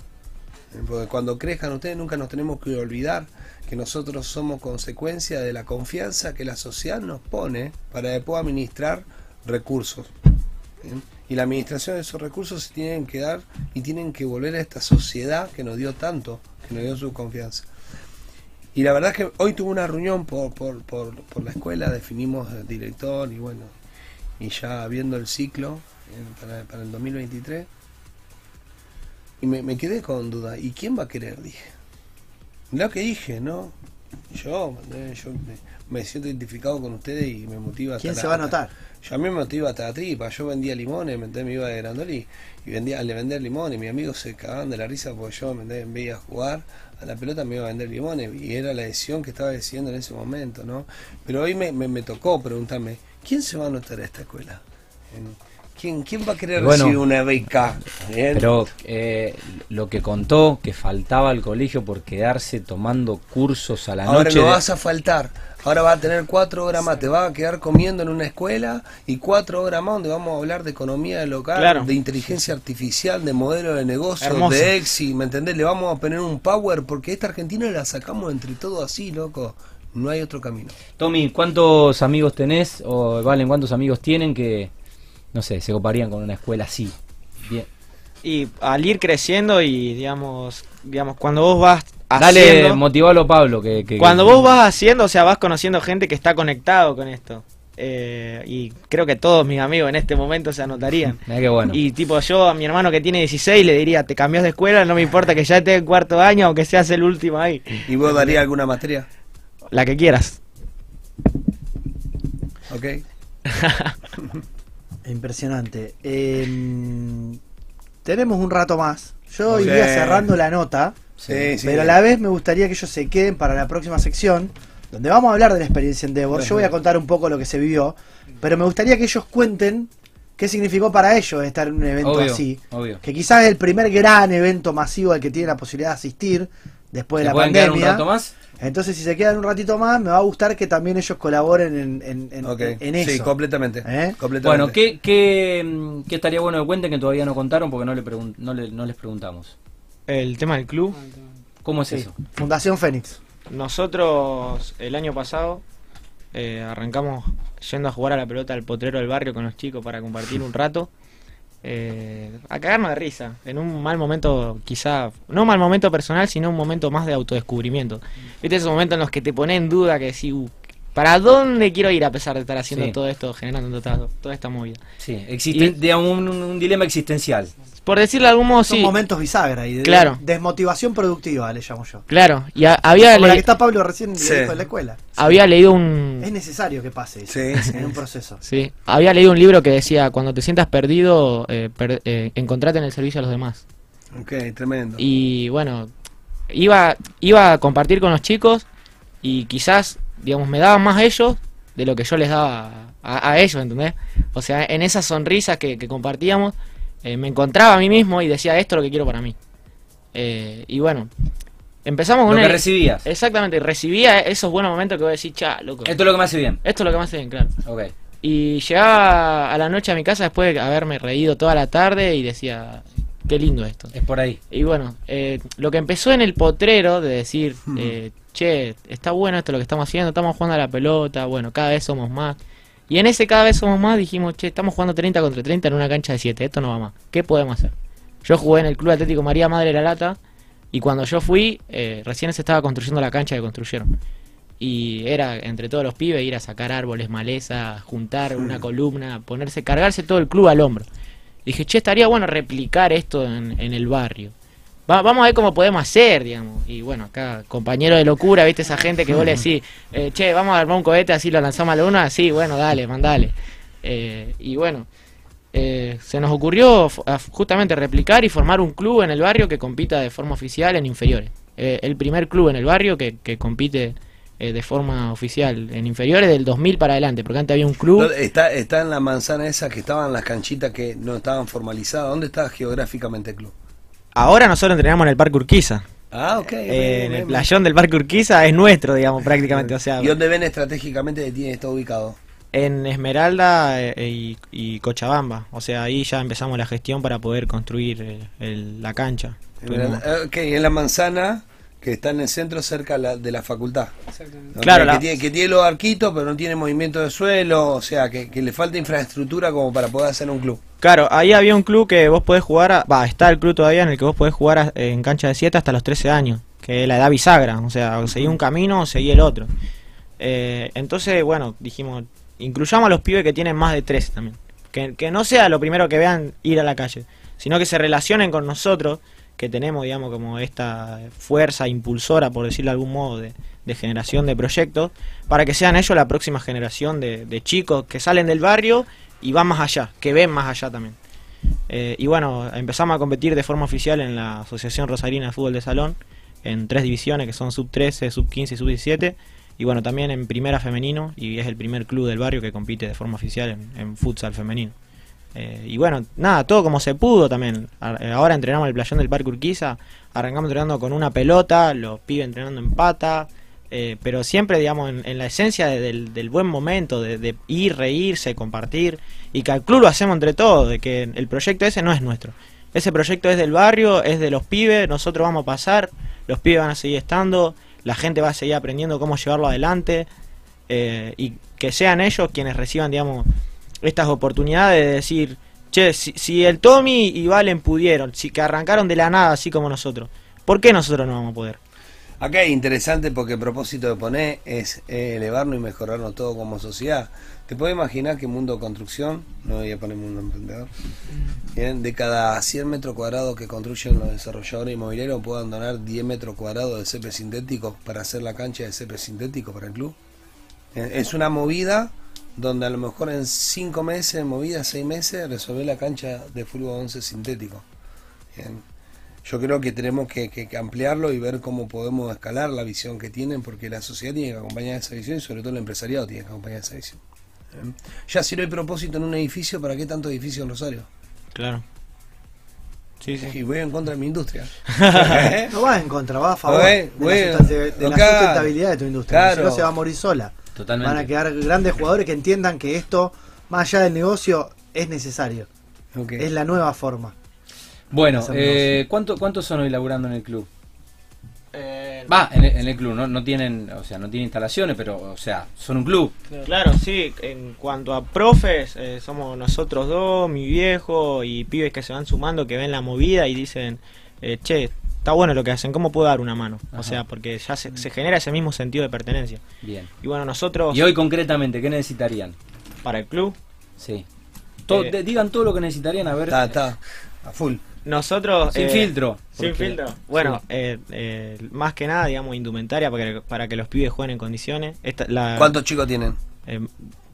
Speaker 5: Porque cuando crezcan ustedes nunca nos tenemos que olvidar que nosotros somos consecuencia de la confianza que la sociedad nos pone para después administrar recursos. Y la administración de esos recursos se tienen que dar y tienen que volver a esta sociedad que nos dio tanto, que nos dio su confianza. Y la verdad es que hoy tuve una reunión por, por, por, por la escuela, definimos director y bueno, y ya viendo el ciclo para, para el 2023, y me, me quedé con duda, ¿y quién va a querer? Dije. Lo que dije, ¿no? Yo, yo me, me siento identificado con ustedes y me motiva. hasta
Speaker 3: ¿Quién
Speaker 5: la-
Speaker 3: se va a
Speaker 5: hasta-
Speaker 3: notar?
Speaker 5: Yo a mí me motiva hasta la tripa. Yo vendía limones, ¿me iba de Grandoli y vendía, le vendía limones. Mis amigos se cagaban de la risa porque yo ¿me entendés? veía jugar a la pelota, me iba a vender limones y era la decisión que estaba decidiendo en ese momento, ¿no? Pero hoy me, me, me tocó preguntarme, ¿quién se va a anotar a esta escuela? En- ¿Quién, quién va a querer
Speaker 2: Bueno,
Speaker 5: recibir una beca? Bien.
Speaker 2: Pero eh, lo que contó que faltaba al colegio por quedarse tomando cursos a la
Speaker 5: Ahora
Speaker 2: noche.
Speaker 5: no
Speaker 2: de-
Speaker 5: vas a faltar. Ahora vas a tener cuatro horas más. Te vas a quedar comiendo en una escuela y cuatro horas más donde vamos a hablar de economía local,
Speaker 6: Claro.
Speaker 5: de inteligencia artificial, de modelo de negocio,
Speaker 6: Hermoso.
Speaker 5: de EXI. ¿Me entendés? Le vamos a poner un power porque esta Argentina la sacamos entre todos así, loco. No hay otro camino.
Speaker 2: Tommy, ¿cuántos amigos tenés? O Valen, ¿cuántos amigos tienen que, no sé, se coparían con una escuela así? Bien.
Speaker 6: Y al ir creciendo y digamos, digamos cuando vos vas
Speaker 2: Dale,
Speaker 6: haciendo,
Speaker 2: motivalo Pablo. Que, que-
Speaker 6: cuando
Speaker 2: que-
Speaker 6: vos vas haciendo, o sea, vas conociendo gente que está conectado con esto. Eh, y creo que todos mis amigos en este momento se anotarían.
Speaker 2: Mirá (laughs) qué bueno.
Speaker 6: Y tipo yo a mi hermano que tiene 16 le diría, te cambias de escuela, no me importa que ya esté en cuarto año, aunque seas el último ahí.
Speaker 5: ¿Y vos darías alguna materia?
Speaker 6: La que quieras.
Speaker 5: ¿Ok? (laughs)
Speaker 3: Impresionante. Eh, tenemos un rato más. Yo iría cerrando la nota,
Speaker 5: Sí, sí.
Speaker 3: pero a la vez me gustaría que ellos se queden para la próxima sección, donde vamos a hablar de la experiencia en Endeavor. Yo voy a contar un poco lo que se vivió, pero me gustaría que ellos cuenten qué significó para ellos estar en un evento
Speaker 2: Obvio,
Speaker 3: así.
Speaker 2: obvio.
Speaker 3: Que quizás es el primer gran evento masivo al que tiene la posibilidad de asistir después de
Speaker 2: ¿Se
Speaker 3: la
Speaker 2: quedar un
Speaker 3: pandemia.
Speaker 2: rato más?
Speaker 3: Entonces, si se quedan un ratito más, me va a gustar que también ellos colaboren en, en, en-
Speaker 5: Ok.
Speaker 3: en eso.
Speaker 5: Sí, completamente.
Speaker 3: ¿Eh?
Speaker 5: completamente.
Speaker 2: Bueno, ¿qué, qué, mm, qué estaría bueno que cuenten que todavía no contaron porque no, le pregun- no, le- no les preguntamos?
Speaker 6: El tema del club.
Speaker 2: ¿Cómo es
Speaker 3: Sí.
Speaker 2: eso?
Speaker 3: Fundación Fénix.
Speaker 6: Nosotros el año pasado eh, arrancamos yendo a jugar a la pelota al potrero del barrio con los chicos para compartir un rato. Eh, a cagarnos de risa, en un mal momento quizá, no un mal momento personal, sino un momento más de autodescubrimiento. Viste esos momentos en los que te pone en duda que decís, "Uh, ¿para dónde quiero ir a pesar de estar haciendo
Speaker 2: Sí.
Speaker 6: todo esto, generando toda, toda esta movida?
Speaker 2: Sí, existe, digamos, un, un dilema existencial.
Speaker 6: Por decirlo de algún modo,
Speaker 3: Son
Speaker 6: sí.
Speaker 3: momentos bisagra y de
Speaker 6: Claro.
Speaker 3: desmotivación productiva, le llamo yo.
Speaker 6: Claro, y a- había,
Speaker 3: Como la
Speaker 6: le-
Speaker 3: que está Pablo recién
Speaker 5: Sí.
Speaker 3: dijo en la escuela.
Speaker 6: había leído un,
Speaker 3: Es necesario que pase eso
Speaker 5: Sí, sí.
Speaker 3: en un proceso.
Speaker 6: Sí, había leído un libro que decía, cuando te sientas perdido, eh, per- eh, encontrate en el servicio a los demás.
Speaker 5: Ok, tremendo.
Speaker 6: Y bueno, iba, iba a compartir con los chicos y quizás, digamos, me daban más ellos de lo que yo les daba a, a ellos, ¿entendés? O sea, en esas sonrisas que, que compartíamos, eh, me encontraba a mí mismo y decía, esto es lo que quiero para mí. Eh, y bueno, empezamos
Speaker 2: Lo
Speaker 6: con
Speaker 2: que
Speaker 6: una...
Speaker 2: recibías.
Speaker 6: Exactamente, recibía esos buenos momentos que vos decís, cha, loco.
Speaker 2: Esto es lo que me hace bien.
Speaker 6: Esto es lo que más hace bien, claro.
Speaker 2: Ok.
Speaker 6: Y llegaba a la noche a mi casa después de haberme reído toda la tarde y decía, qué lindo esto.
Speaker 2: Es por ahí.
Speaker 6: Y bueno, eh, lo que empezó en el potrero de decir, eh, che, está bueno esto lo que estamos haciendo, estamos jugando a la pelota, bueno, cada vez somos más. Y en ese cada vez somos más dijimos, che, estamos jugando 30 contra 30 en una cancha de 7, esto no va más. ¿Qué podemos hacer? Yo jugué en el Club Atlético María Madre de la Lata y cuando yo fui, eh, recién se estaba construyendo la cancha que construyeron. Y era entre todos los pibes ir a sacar árboles, maleza, juntar una columna, ponerse, cargarse todo el club al hombro. Dije, che, estaría bueno replicar esto en, en el barrio. Va- vamos a ver cómo podemos hacer, digamos. Y bueno, acá, compañero de locura, ¿viste? Esa gente que vos le decís, eh, che, vamos a armar un cohete, así lo lanzamos a la luna, sí, bueno, dale, mandale. Eh, y bueno, eh, se nos ocurrió justamente replicar y formar un club en el barrio que compita de forma oficial en inferiores. Eh, el primer club en el barrio que, compite eh, de forma oficial en inferiores del 2000 para adelante, porque antes había un club.
Speaker 5: Está, está en la manzana esa que estaban las canchitas que no estaban formalizadas. ¿Dónde está geográficamente el club?
Speaker 6: Ahora nosotros entrenamos en el Parque Urquiza.
Speaker 5: Ah, ok.
Speaker 6: Eh,
Speaker 5: bien,
Speaker 6: en el playón del Parque Urquiza es nuestro, digamos, prácticamente. (laughs) O sea,
Speaker 5: ¿Y dónde ven estratégicamente que tiene está ubicado?
Speaker 6: en Esmeralda eh, y, y Cochabamba. O sea, ahí ya empezamos la gestión para poder construir eh, el- la cancha. Tuvimos-
Speaker 5: Eh, Ok, en la manzana que está en el centro cerca la- de la facultad.
Speaker 7: Exactamente.
Speaker 6: Claro,
Speaker 5: que,
Speaker 6: la-
Speaker 5: tiene, que tiene los arquitos, pero no tiene movimiento de suelo, o sea, que, que le falta infraestructura como para poder hacer un club.
Speaker 6: Claro, ahí había un club que vos podés jugar, a- va, está el club todavía en el que vos podés jugar a- en cancha de 7 hasta los 13 años, que es la edad bisagra, o sea, o seguí un camino o seguí el otro. Eh, entonces, bueno, dijimos, incluyamos a los pibes que tienen más de 13 también. Que, que no sea lo primero que vean ir a la calle, sino que se relacionen con nosotros, que tenemos, digamos, como esta fuerza impulsora, por decirlo de algún modo, de, generación de proyectos, para que sean ellos la próxima generación de, de chicos que salen del barrio y van más allá, que ven más allá también. Eh, y bueno, empezamos a competir de forma oficial en la Asociación Rosarina de Fútbol de Salón, en tres divisiones que son sub 13, sub 15 y sub 17. Y bueno, también en primera femenino, y es el primer club del barrio que compite de forma oficial en, en futsal femenino. Eh, y bueno, nada, todo como se pudo también. Eh, Ahora entrenamos en el playón del Parque Urquiza, arrancamos entrenando con una pelota, los pibes entrenando en pata, eh, pero siempre, digamos, en, la esencia de- del, buen momento, de, de ir, reírse, compartir, y que al club lo hacemos entre todos, de que el proyecto ese no es nuestro. Ese proyecto es del barrio, es de los pibes, nosotros vamos a pasar, los pibes van a seguir estando, la gente va a seguir aprendiendo cómo llevarlo adelante, eh, y que sean ellos quienes reciban, digamos, estas oportunidades de decir, che, si, el Tommy y Valen pudieron, si que arrancaron de la nada así como nosotros, ¿por qué nosotros no vamos a poder?
Speaker 5: Acá es interesante porque el propósito de poner es eh, elevarnos y mejorarnos todo como sociedad. ¿Te puedes imaginar que Mundo Construcción, no voy a poner Mundo Emprendedor, de cada 100 metros cuadrados que construyen los desarrolladores inmobiliarios puedan donar 10 metros cuadrados de césped sintético para hacer la cancha de césped sintético para el club? Eh, Es una movida donde a lo mejor en 5 meses, movida 6 meses, resolver la cancha de fútbol 11 sintético. Bien. Yo creo que tenemos que, que- que ampliarlo y ver cómo podemos escalar la visión que tienen, porque la sociedad tiene que acompañar esa visión y sobre todo el empresariado tiene que acompañar esa visión. Ya si no hay propósito en un edificio, ¿para qué tanto edificio en Rosario?
Speaker 6: Claro. Sí, sí.
Speaker 5: Y voy en contra de mi industria. ¿Eh? (laughs)
Speaker 3: No vas en contra, vas a favor de,
Speaker 5: bueno,
Speaker 3: la, de- de la
Speaker 5: claro,
Speaker 3: sustentabilidad de tu industria.
Speaker 5: claro.
Speaker 3: Si no se va a morir sola.
Speaker 2: Totalmente.
Speaker 3: Van a quedar grandes jugadores que entiendan que esto, más allá del negocio, es necesario. Es la nueva forma.
Speaker 2: Bueno, eh, ¿cuánto, ¿cuántos son hoy laburando en el club?
Speaker 6: Eh,
Speaker 2: Va, en, el- en el club, no, no tienen, o sea, no tienen instalaciones, pero, o sea, son un club.
Speaker 6: Claro, sí, en cuanto a profes, eh, somos nosotros dos, mi viejo y pibes que se van sumando, que ven la movida y dicen, eh, che, está bueno lo que hacen, ¿cómo puedo dar una mano?
Speaker 2: Ajá.
Speaker 6: O sea, porque ya se, se genera ese mismo sentido de pertenencia.
Speaker 2: Bien.
Speaker 6: Y bueno, nosotros,
Speaker 2: Y hoy concretamente, ¿qué necesitarían?
Speaker 6: para el club,
Speaker 2: Sí.
Speaker 6: Eh,
Speaker 2: digan todo lo que necesitarían, a ver.
Speaker 5: Está, está, a full.
Speaker 6: nosotros...
Speaker 2: Sin
Speaker 6: eh,
Speaker 2: filtro.
Speaker 6: Sin filtro. Bueno,
Speaker 2: Sí.
Speaker 6: eh, eh, más que nada, digamos, indumentaria para que, para que los pibes jueguen en condiciones. Esta, la,
Speaker 5: ¿Cuántos chicos tienen?
Speaker 6: eh,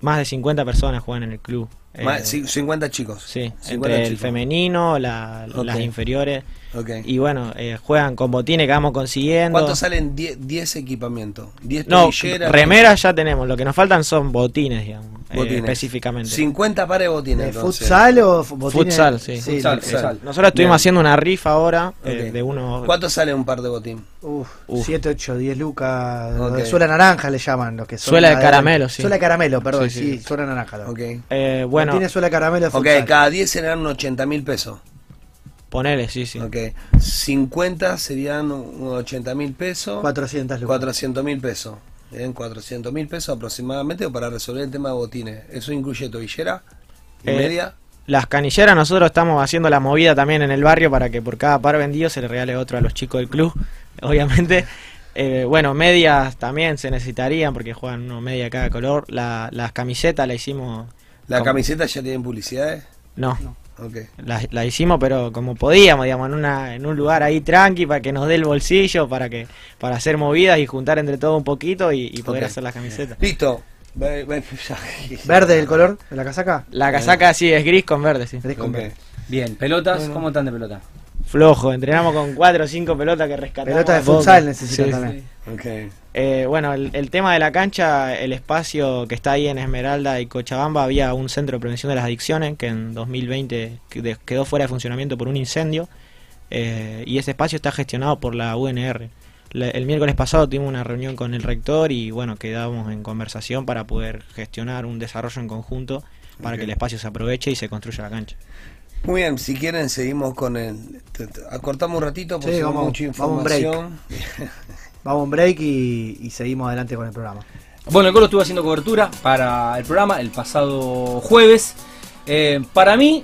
Speaker 6: más de 50 personas juegan en el club.
Speaker 5: Más- ci- 50 chicos.
Speaker 6: Sí,
Speaker 5: 50
Speaker 6: entre el femenino, la- las inferiores.
Speaker 5: Ok.
Speaker 6: Y bueno, eh, juegan con botines que vamos consiguiendo.
Speaker 5: ¿Cuántos salen 10 10 equipamientos? 10
Speaker 6: No, remeras ya tenemos. Lo que nos faltan son botines, digamos. eh,
Speaker 5: Botines.
Speaker 6: específicamente.
Speaker 5: 50 pares de botines.
Speaker 3: ¿De futsal o botines?
Speaker 6: Futsal, sí.
Speaker 2: Futsal,
Speaker 3: lo que
Speaker 2: futsal.
Speaker 3: sea.
Speaker 6: Nosotros estuvimos
Speaker 5: Bien.
Speaker 6: haciendo una rifa ahora eh,
Speaker 5: Ok.
Speaker 6: de unos.
Speaker 5: ¿Cuánto sale un par de botín?
Speaker 3: Uf,
Speaker 6: Uf.
Speaker 3: 7, 8, 10 lucas.
Speaker 5: Ok.
Speaker 3: de Suela naranja le llaman los que son.
Speaker 6: Suela de caramelo, sí.
Speaker 3: Suela de caramelo, perdón,
Speaker 6: Sí,
Speaker 3: sí,
Speaker 6: sí.
Speaker 3: suela naranja. lo-
Speaker 5: Ok.
Speaker 6: Eh, bueno,
Speaker 3: Tiene suela de caramelo de
Speaker 5: Ok,
Speaker 3: futsal.
Speaker 5: cada 10 serán unos 80 mil pesos.
Speaker 6: Ponele, sí, sí.
Speaker 5: Ok. 50 serían unos 80 mil pesos.
Speaker 3: 400 lucas.
Speaker 5: 400 mil pesos. Bien, 400 mil pesos aproximadamente para resolver el tema de botines. ¿Eso incluye tobillera y
Speaker 6: Eh,
Speaker 5: media?
Speaker 6: Las canilleras, nosotros estamos haciendo la movida también en el barrio para que por cada par vendido se le regale otro a los chicos del club, (laughs) obviamente. Eh, bueno, medias también se necesitarían porque juegan uno media de cada color. La, las camisetas la hicimos.
Speaker 5: ¿La
Speaker 6: ¿Cómo?
Speaker 5: camiseta ya tienen publicidades?
Speaker 6: No,
Speaker 5: Ok.
Speaker 6: la, la hicimos, pero como podíamos, digamos, en, una, en un lugar ahí tranqui para que nos dé el bolsillo, para que para hacer movidas y juntar entre todo un poquito y, y poder hacer las camisetas.
Speaker 5: Listo. (laughs)
Speaker 3: ¿Verde el color de la casaca?
Speaker 6: La casaca sí es gris con verde, sí.
Speaker 3: Gris con verde.
Speaker 2: Bien, pelotas, ¿cómo están de pelota?
Speaker 6: Flojo, entrenamos con cuatro o cinco pelotas que rescatamos.
Speaker 3: Pelota de futsal necesitan
Speaker 6: Sí,
Speaker 3: también.
Speaker 5: Ok.
Speaker 6: Eh, bueno, el, el tema de la cancha, el espacio que está ahí en Esmeralda y Cochabamba, había un centro de prevención de las adicciones que en 2020 qued- quedó fuera de funcionamiento por un incendio eh, y ese espacio está gestionado por la UNR. La- el miércoles pasado tuvimos una reunión con el rector y bueno, quedamos en conversación para poder gestionar un desarrollo en conjunto para que el espacio se aproveche y se construya la cancha.
Speaker 5: Muy bien, si quieren seguimos con el... te- te- Acortamos un ratito porque
Speaker 3: Sí, vamos-
Speaker 5: mucha
Speaker 3: vamos un break. (laughs) Vamos a un break y, y seguimos adelante con el programa.
Speaker 2: Bueno, el Colo estuvo haciendo cobertura para el programa el pasado jueves. Eh, para mí,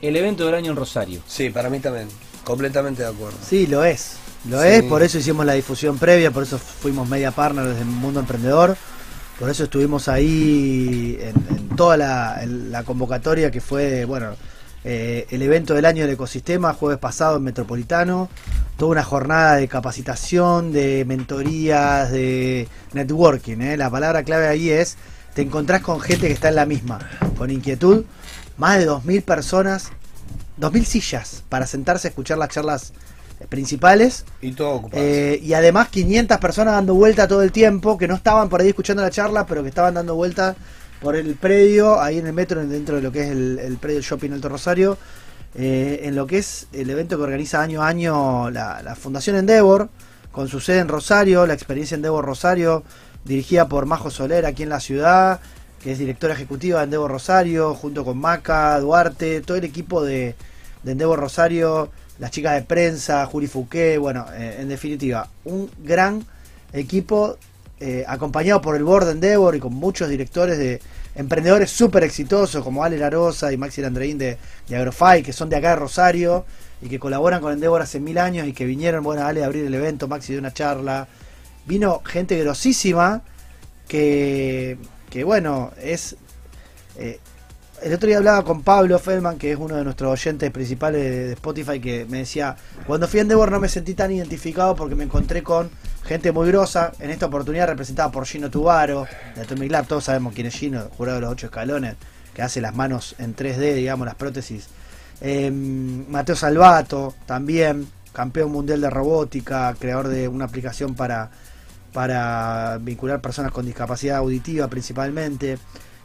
Speaker 2: el evento del año en Rosario.
Speaker 5: Sí, para mí también. Completamente de acuerdo.
Speaker 3: Sí, lo es. Lo
Speaker 5: Sí.
Speaker 3: es, por eso hicimos la difusión previa, por eso fuimos media partner desde el mundo emprendedor. Por eso estuvimos ahí en, en toda la, en la convocatoria que fue, bueno, eh, el evento del año del ecosistema, jueves pasado en Metropolitano. Toda una jornada de capacitación, de mentorías, de networking. ¿eh? La palabra clave ahí es, te encontrás con gente que está en la misma, con inquietud. Más de 2.000 personas, 2.000 sillas para sentarse a escuchar las charlas principales.
Speaker 5: Y todo.
Speaker 3: Eh, y además 500 personas dando vuelta todo el tiempo, que no estaban por ahí escuchando la charla, pero que estaban dando vuelta por el predio, ahí en el metro, dentro de lo que es el, predio Shopping Alto Rosario, eh, en lo que es el evento que organiza año a año la, la Fundación Endeavor, con su sede en Rosario, la experiencia Endeavor Rosario, dirigida por Majo Soler aquí en la ciudad, que es directora ejecutiva de Endeavor Rosario, junto con Maca, Duarte, todo el equipo de, de Endeavor Rosario, las chicas de prensa, Juli Fouquet, bueno, eh, en definitiva, un gran equipo eh, acompañado por el board de Endeavor y con muchos directores de emprendedores súper exitosos como Ale Larosa y Maxi Andreín de, de Agrofy, que son de acá de Rosario y que colaboran con Endeavor hace mil años y que vinieron, bueno, Ale a abrir el evento, Maxi de una charla. Vino gente grosísima que, que bueno, es... eh, el otro día hablaba con Pablo Feldman, que es uno de nuestros oyentes principales de Spotify, que me decía, cuando fui a Endeavor no me sentí tan identificado porque me encontré con gente muy grosa, en esta oportunidad representada por Gino Tubaro, de Atomic Lab, todos sabemos quién es Gino, jurado de los ocho escalones, que hace las manos en 3D, digamos, las prótesis. Eh, Mateo Salvato, también, campeón mundial de robótica, creador de una aplicación para, para vincular personas con discapacidad auditiva principalmente.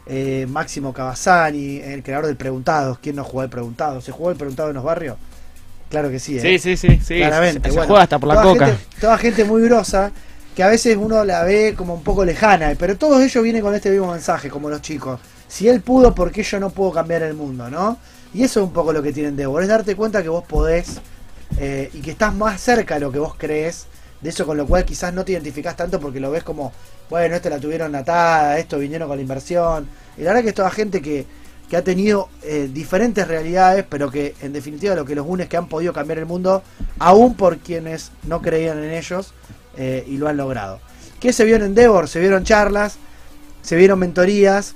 Speaker 3: Eh, Máximo Cavazzani, el creador del Preguntados. ¿Quién no jugó el Preguntado? ¿Se jugó el Preguntado en los barrios? Claro que sí. ¿eh?
Speaker 6: Sí, sí, sí, sí.
Speaker 3: Claramente.
Speaker 6: Se, se
Speaker 3: bueno,
Speaker 6: juega hasta por la
Speaker 3: toda
Speaker 6: coca.
Speaker 3: Gente, toda gente muy grosa que a veces uno la ve como un poco lejana, pero todos ellos vienen con este mismo mensaje, como los chicos. Si él pudo, ¿por qué yo no puedo cambiar el mundo? ¿no? Y eso es un poco lo que tienen Devor, es darte cuenta que vos podés eh, y que estás más cerca de lo que vos crees, de eso con lo cual quizás no te identificás tanto porque lo ves como, bueno, esto la tuvieron atada, esto vinieron con la inversión. Y la verdad que es toda gente que, que ha tenido eh, diferentes realidades, pero que en definitiva lo que los une es que han podido cambiar el mundo, aún por quienes no creían en ellos eh, y lo han logrado. ¿Qué se vio en Endeavor? Se vieron charlas, se vieron mentorías,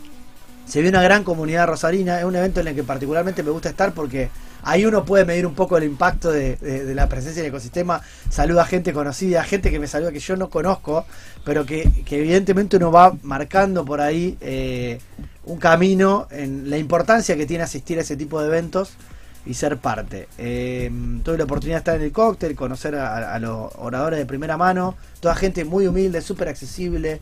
Speaker 3: se vio una gran comunidad rosarina. Es un evento en el que particularmente me gusta estar porque ahí uno puede medir un poco el impacto de, la presencia en el ecosistema. Saluda a gente conocida, gente que me saluda que yo no conozco, pero que, evidentemente uno va marcando por ahí eh, un camino en la importancia que tiene asistir a ese tipo de eventos y ser parte. Eh, tuve la oportunidad de estar en el cóctel, conocer a, a los oradores de primera mano, toda gente muy humilde, súper accesible.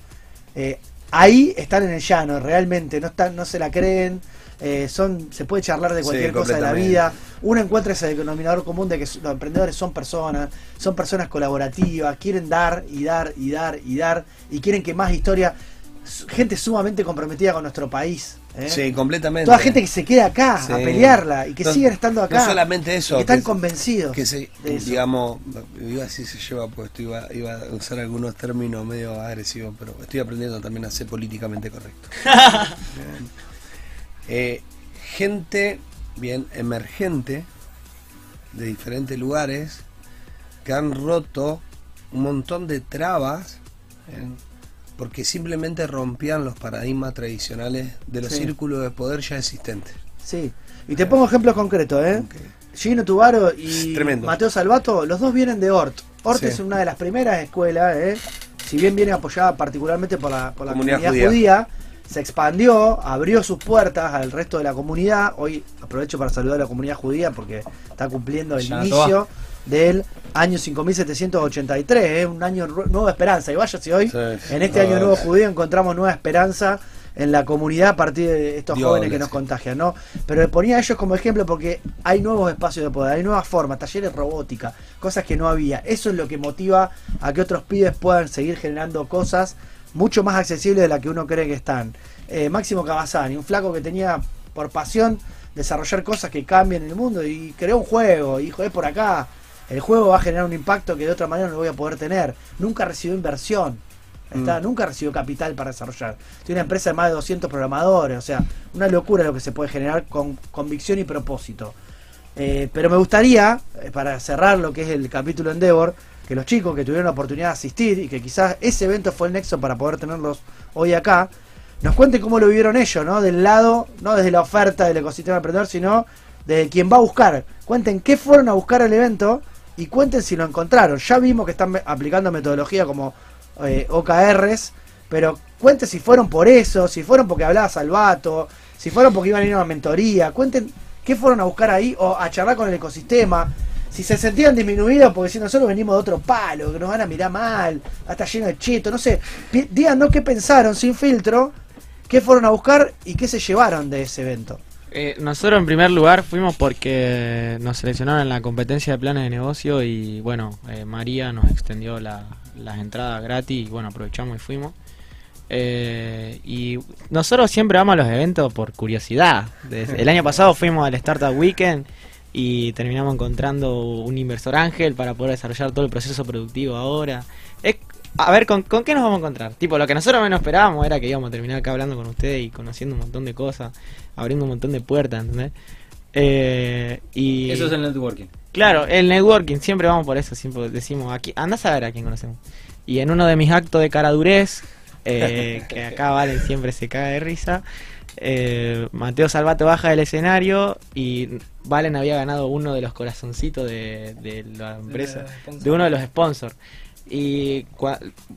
Speaker 3: Eh, ahí están en el llano, realmente, no están, no se la creen. Eh, son, se puede charlar de cualquier
Speaker 5: Sí,
Speaker 3: cosa de la vida. Uno encuentra ese denominador común de que los emprendedores son personas, son personas colaborativas, quieren dar y dar y dar y dar y quieren que más historia, gente sumamente comprometida con nuestro país. ¿eh?
Speaker 5: Sí, completamente.
Speaker 3: Toda gente que se queda acá
Speaker 5: Sí.
Speaker 3: a pelearla y que
Speaker 5: No-
Speaker 3: siguen estando acá.
Speaker 5: No solamente eso.
Speaker 3: que están
Speaker 5: que-
Speaker 3: convencidos.
Speaker 5: que se,
Speaker 3: de eso.
Speaker 5: digamos, iba así se lleva puesto, iba, iba a usar algunos términos medio agresivos, pero estoy aprendiendo también a ser políticamente correcto. (laughs) Eh, gente bien emergente de diferentes lugares que han roto un montón de trabas bien, porque simplemente rompían los paradigmas tradicionales de los
Speaker 3: Sí.
Speaker 5: círculos de poder ya existentes.
Speaker 3: Sí. Y te pongo ejemplos concretos, ¿eh?
Speaker 5: Ok.
Speaker 3: Gino Tubaro y
Speaker 5: Tremendo.
Speaker 3: Mateo Salvato, los dos vienen de Ort. Ort
Speaker 5: Sí.
Speaker 3: es una de las primeras escuelas, ¿eh? si bien viene apoyada particularmente por la, por la
Speaker 5: Comunidad
Speaker 3: comunidad,
Speaker 5: judía.
Speaker 3: judía. Se expandió, abrió sus puertas al resto de la comunidad. Hoy aprovecho para saludar a la comunidad judía porque está cumpliendo el
Speaker 2: Shana
Speaker 3: inicio del año 5783, ¿eh? un año nueva esperanza. Y vaya si hoy,
Speaker 5: Sí.
Speaker 3: en este año nuevo judío, encontramos nueva esperanza en la comunidad a partir de estos
Speaker 5: Dios,
Speaker 3: jóvenes que nos contagian, ¿no? Pero le ponía a ellos como ejemplo porque hay nuevos espacios de poder, hay nuevas formas, talleres robótica, cosas que no había. Eso es lo que motiva a que otros pibes puedan seguir generando cosas mucho más accesibles de las que uno cree que están. Eh, Máximo Cavazzani, un flaco que tenía por pasión desarrollar cosas que cambien el mundo y creó un juego y es por acá, el juego va a generar un impacto que de otra manera no voy a poder tener. Nunca recibió inversión. Está, Nunca recibió capital para desarrollar. Tiene una empresa de más de 200 programadores. O sea, una locura lo que se puede generar con convicción y propósito. Eh, pero me gustaría, eh, para cerrar lo que es el capítulo Endeavor, que los chicos que tuvieron la oportunidad de asistir y que quizás ese evento fue el nexo para poder tenerlos hoy acá, nos cuenten cómo lo vivieron ellos, ¿no? Del lado, no desde la oferta del ecosistema emprendedor, sino de quien va a buscar. Cuenten qué fueron a buscar al evento y cuenten si lo encontraron. Ya vimos que están aplicando metodología como eh, OKRs, pero cuenten si fueron por eso, si fueron porque hablaba Salvato, si fueron porque iban a ir a una mentoría. Cuenten qué fueron a buscar ahí o a charlar con el ecosistema. Si se sentían disminuidos porque si nosotros venimos de otro palo, que nos van a mirar mal, hasta lleno de cheto, no sé. Díganos qué pensaron sin filtro, qué fueron a buscar y qué se llevaron de ese evento.
Speaker 6: Eh, nosotros en primer lugar fuimos porque nos seleccionaron en la competencia de planes de negocio y bueno, eh, María nos extendió la- las entradas gratis y bueno, aprovechamos y fuimos. Eh, y nosotros siempre vamos a los eventos por curiosidad. El año pasado fuimos al Startup Weekend y terminamos encontrando un inversor ángel para poder desarrollar todo el proceso productivo ahora. Es, a ver, ¿con, con qué nos vamos a encontrar? Tipo, lo que nosotros menos esperábamos era que íbamos a terminar acá hablando con ustedes y conociendo un montón de cosas, abriendo un montón de puertas, ¿entendés? Eh, y
Speaker 2: Eso es el networking.
Speaker 6: Claro, el networking, siempre vamos por eso, siempre decimos, aquí, anda a saber a quién conocemos. Y en uno de mis actos de caradurez, eh, que acá Valen siempre se cae de risa, eh, Mateo Salvato baja del escenario y Valen había ganado uno de los corazoncitos de, de la empresa, de uno de los sponsors. Y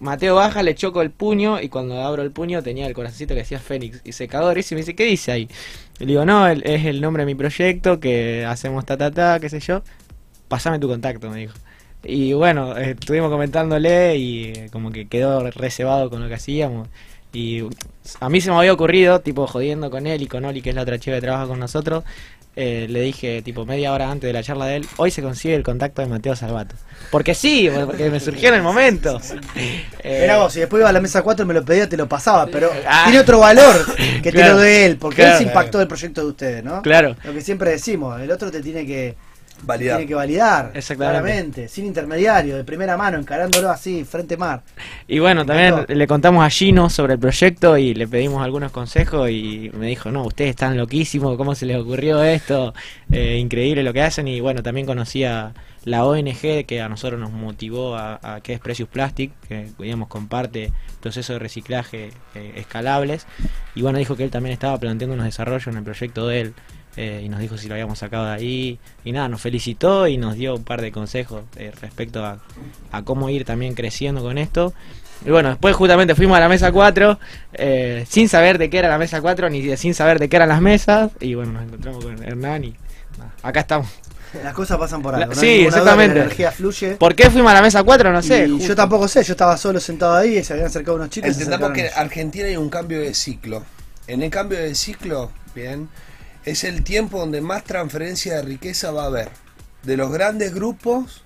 Speaker 6: Mateo baja, le choco el puño y cuando abro el puño tenía el corazoncito que decía Fénix. Y se cagó de risa y me dice, ¿qué dice ahí? Y le digo, no, el- es el nombre de mi proyecto, que hacemos ta ta ta, qué sé yo. Pasame tu contacto, me dijo. Y bueno, estuvimos comentándole y como que quedó reservado con lo que hacíamos. Y a mí se me había ocurrido, tipo jodiendo con él y con Oli, que es la otra chica que trabaja con nosotros, eh, le dije, tipo media hora antes de la charla de él, hoy se consigue el contacto de Mateo Salvato. Porque sí, porque me surgió en el momento. Eh,
Speaker 3: Mirá vos, si después iba a la mesa 4 me lo pedía, te lo pasaba, pero
Speaker 6: Ah.
Speaker 3: tiene otro valor que te
Speaker 6: Claro.
Speaker 3: lo de él, porque
Speaker 6: Claro.
Speaker 3: él se impactó del proyecto de ustedes, ¿no?
Speaker 6: Claro.
Speaker 3: Lo que siempre decimos, el otro te tiene que
Speaker 5: Validar.
Speaker 3: tiene que validar,
Speaker 6: Exactamente.
Speaker 3: claramente, sin intermediario, de primera mano, encarándolo así, frente mar.
Speaker 6: Y bueno, también le contamos a Gino sobre el proyecto y le pedimos algunos consejos y me dijo, no, ustedes están loquísimos, ¿cómo se les ocurrió esto? Eh, increíble lo que hacen y bueno, también conocí a la ONG que a nosotros nos motivó a, a que es Precious Plastic, que digamos comparte procesos de reciclaje eh, escalables y bueno, dijo que él también estaba planteando unos desarrollos en el proyecto de él. Eh, y nos dijo si lo habíamos sacado de ahí y nada, nos felicitó y nos dio un par de consejos eh, respecto a, a cómo ir también creciendo con esto. Y bueno, después justamente fuimos a la mesa 4, eh, sin saber de qué era la mesa 4, ni de- sin saber de qué eran las mesas. Y bueno, nos encontramos con Hernán y acá estamos.
Speaker 3: Las cosas pasan por algo,
Speaker 6: La-
Speaker 3: ¿no?
Speaker 6: sí, exactamente.
Speaker 3: La energía fluye.
Speaker 6: ¿Por qué fuimos a la mesa 4? No sé.
Speaker 3: y yo tampoco sé, yo estaba solo sentado ahí y se habían acercado unos chicos.
Speaker 5: Entendamos que
Speaker 3: acercaron
Speaker 5: Argentina hay un cambio de ciclo. En el cambio de ciclo, bien, es el tiempo donde más transferencia de riqueza va a haber. De los grandes grupos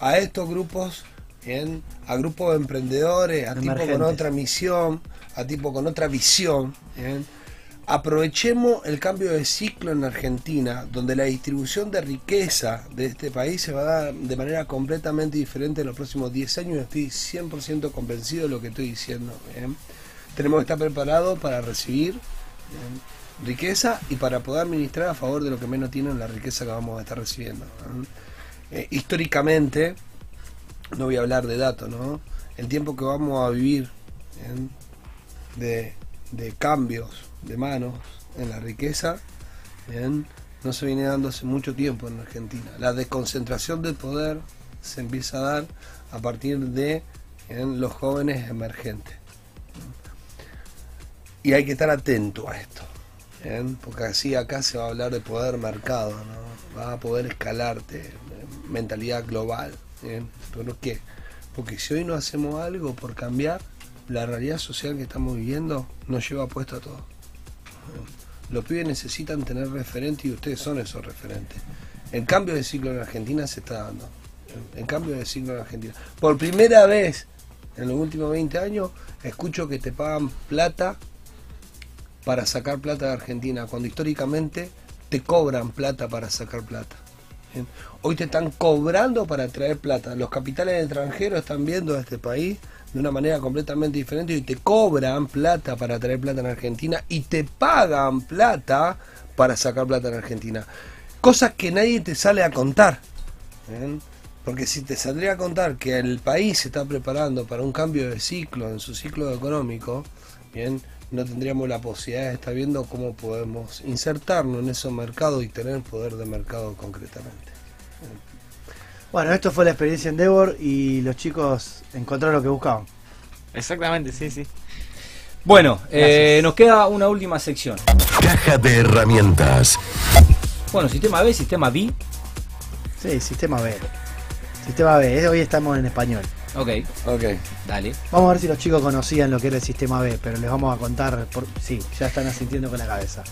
Speaker 5: a estos grupos, a grupos de emprendedores, a tipo con otra misión, a tipo con otra visión. bien. Aprovechemos el cambio de ciclo en Argentina, donde la distribución de riqueza de este país se va a dar de manera completamente diferente en los próximos 10 años. Estoy 100% convencido de lo que estoy diciendo. ¿bien? Tenemos que estar preparados para recibir ¿bien? Riqueza y para poder administrar a favor de lo que menos tienen la riqueza que vamos a estar recibiendo. ¿bien? Eh, históricamente, no voy a hablar de datos, ¿no? El tiempo que vamos a vivir ¿bien? de, de cambios de manos en la riqueza, ¿bien? no se viene dando hace mucho tiempo en Argentina. La desconcentración del poder se empieza a dar a partir de los jóvenes emergentes. Y hay que estar atento a esto, ¿bien? porque así acá se va a hablar de poder mercado, ¿no? va a poder escalarte, eh, mentalidad global. ¿bien? ¿Pero qué? Porque si hoy no hacemos algo por cambiar, la realidad social que estamos viviendo nos lleva puesto a todo. Los pibes necesitan tener referentes y ustedes son esos referentes. El cambio de ciclo en Argentina se está dando. El cambio de ciclo en Argentina. Por primera vez en los últimos 20 años escucho que te pagan plata para sacar plata de Argentina, cuando históricamente te cobran plata para sacar plata. Hoy te están cobrando para traer plata. Los capitales extranjeros están viendo a este país de una manera completamente diferente y te cobran plata para traer plata en Argentina y te pagan plata para sacar plata en Argentina. Cosas que nadie te sale a contar. Porque si te saldría a contar que el país se está preparando para un cambio de ciclo en su ciclo económico, bien, no tendríamos la posibilidad de estar viendo cómo podemos insertarnos en esos mercados y tener poder de mercado concretamente.
Speaker 3: Bueno, esto fue la experiencia Endeavor y los chicos encontraron lo que buscaban.
Speaker 6: Exactamente, sí, sí.
Speaker 2: Bueno, eh, nos queda una última sección.
Speaker 1: Caja de herramientas.
Speaker 2: Bueno, sistema B, sistema B.
Speaker 3: Sí, sistema B. Sistema B, hoy estamos en español.
Speaker 2: Ok,
Speaker 5: Ok.
Speaker 2: dale.
Speaker 3: Vamos a ver si los chicos conocían lo que era el sistema B, pero les vamos a contar. Por... Sí, ya están asintiendo con la cabeza.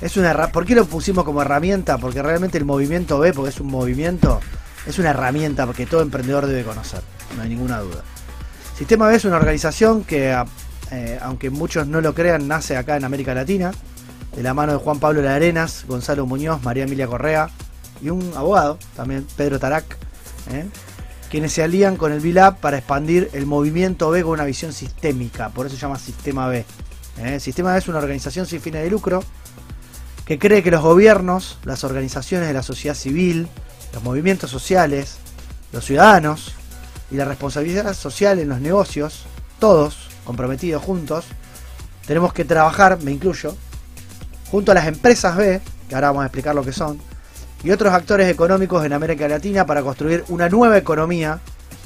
Speaker 3: Es una herra- ¿Por qué lo pusimos como herramienta? Porque realmente el movimiento B, porque es un movimiento, es una herramienta porque todo emprendedor debe conocer, no hay ninguna duda. Sistema B es una organización que, eh, aunque muchos no lo crean, nace acá en América Latina, de la mano de Juan Pablo de Arenas, Gonzalo Muñoz, María Emilia Correa y un abogado también, Pedro Tarac, ¿eh? Quienes se alían con el BILAB para expandir el movimiento B con una visión sistémica, por eso se llama Sistema B. ¿eh? Sistema B es una organización sin fines de lucro que cree que los gobiernos, las organizaciones de la sociedad civil, los movimientos sociales, los ciudadanos y la responsabilidad social en los negocios, todos comprometidos juntos, tenemos que trabajar, me incluyo, junto a las empresas B, que ahora vamos a explicar lo que son, y otros actores económicos en América Latina para construir una nueva economía,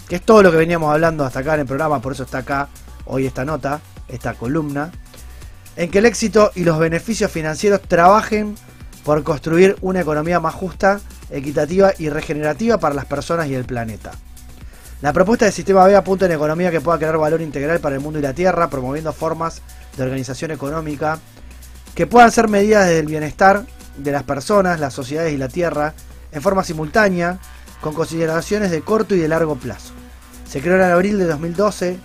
Speaker 3: que es todo lo que veníamos hablando hasta acá en el programa, por eso está acá hoy esta nota, esta columna, en que el éxito y los beneficios financieros trabajen por construir una economía más justa, equitativa y regenerativa para las personas y el planeta. La propuesta del sistema B apunta en economía que pueda crear valor integral para el mundo y la tierra, promoviendo formas de organización económica que puedan ser medidas desde el bienestar de las personas, las sociedades y la tierra en forma simultánea, con consideraciones de corto y de largo plazo. Se creó en abril de 2012,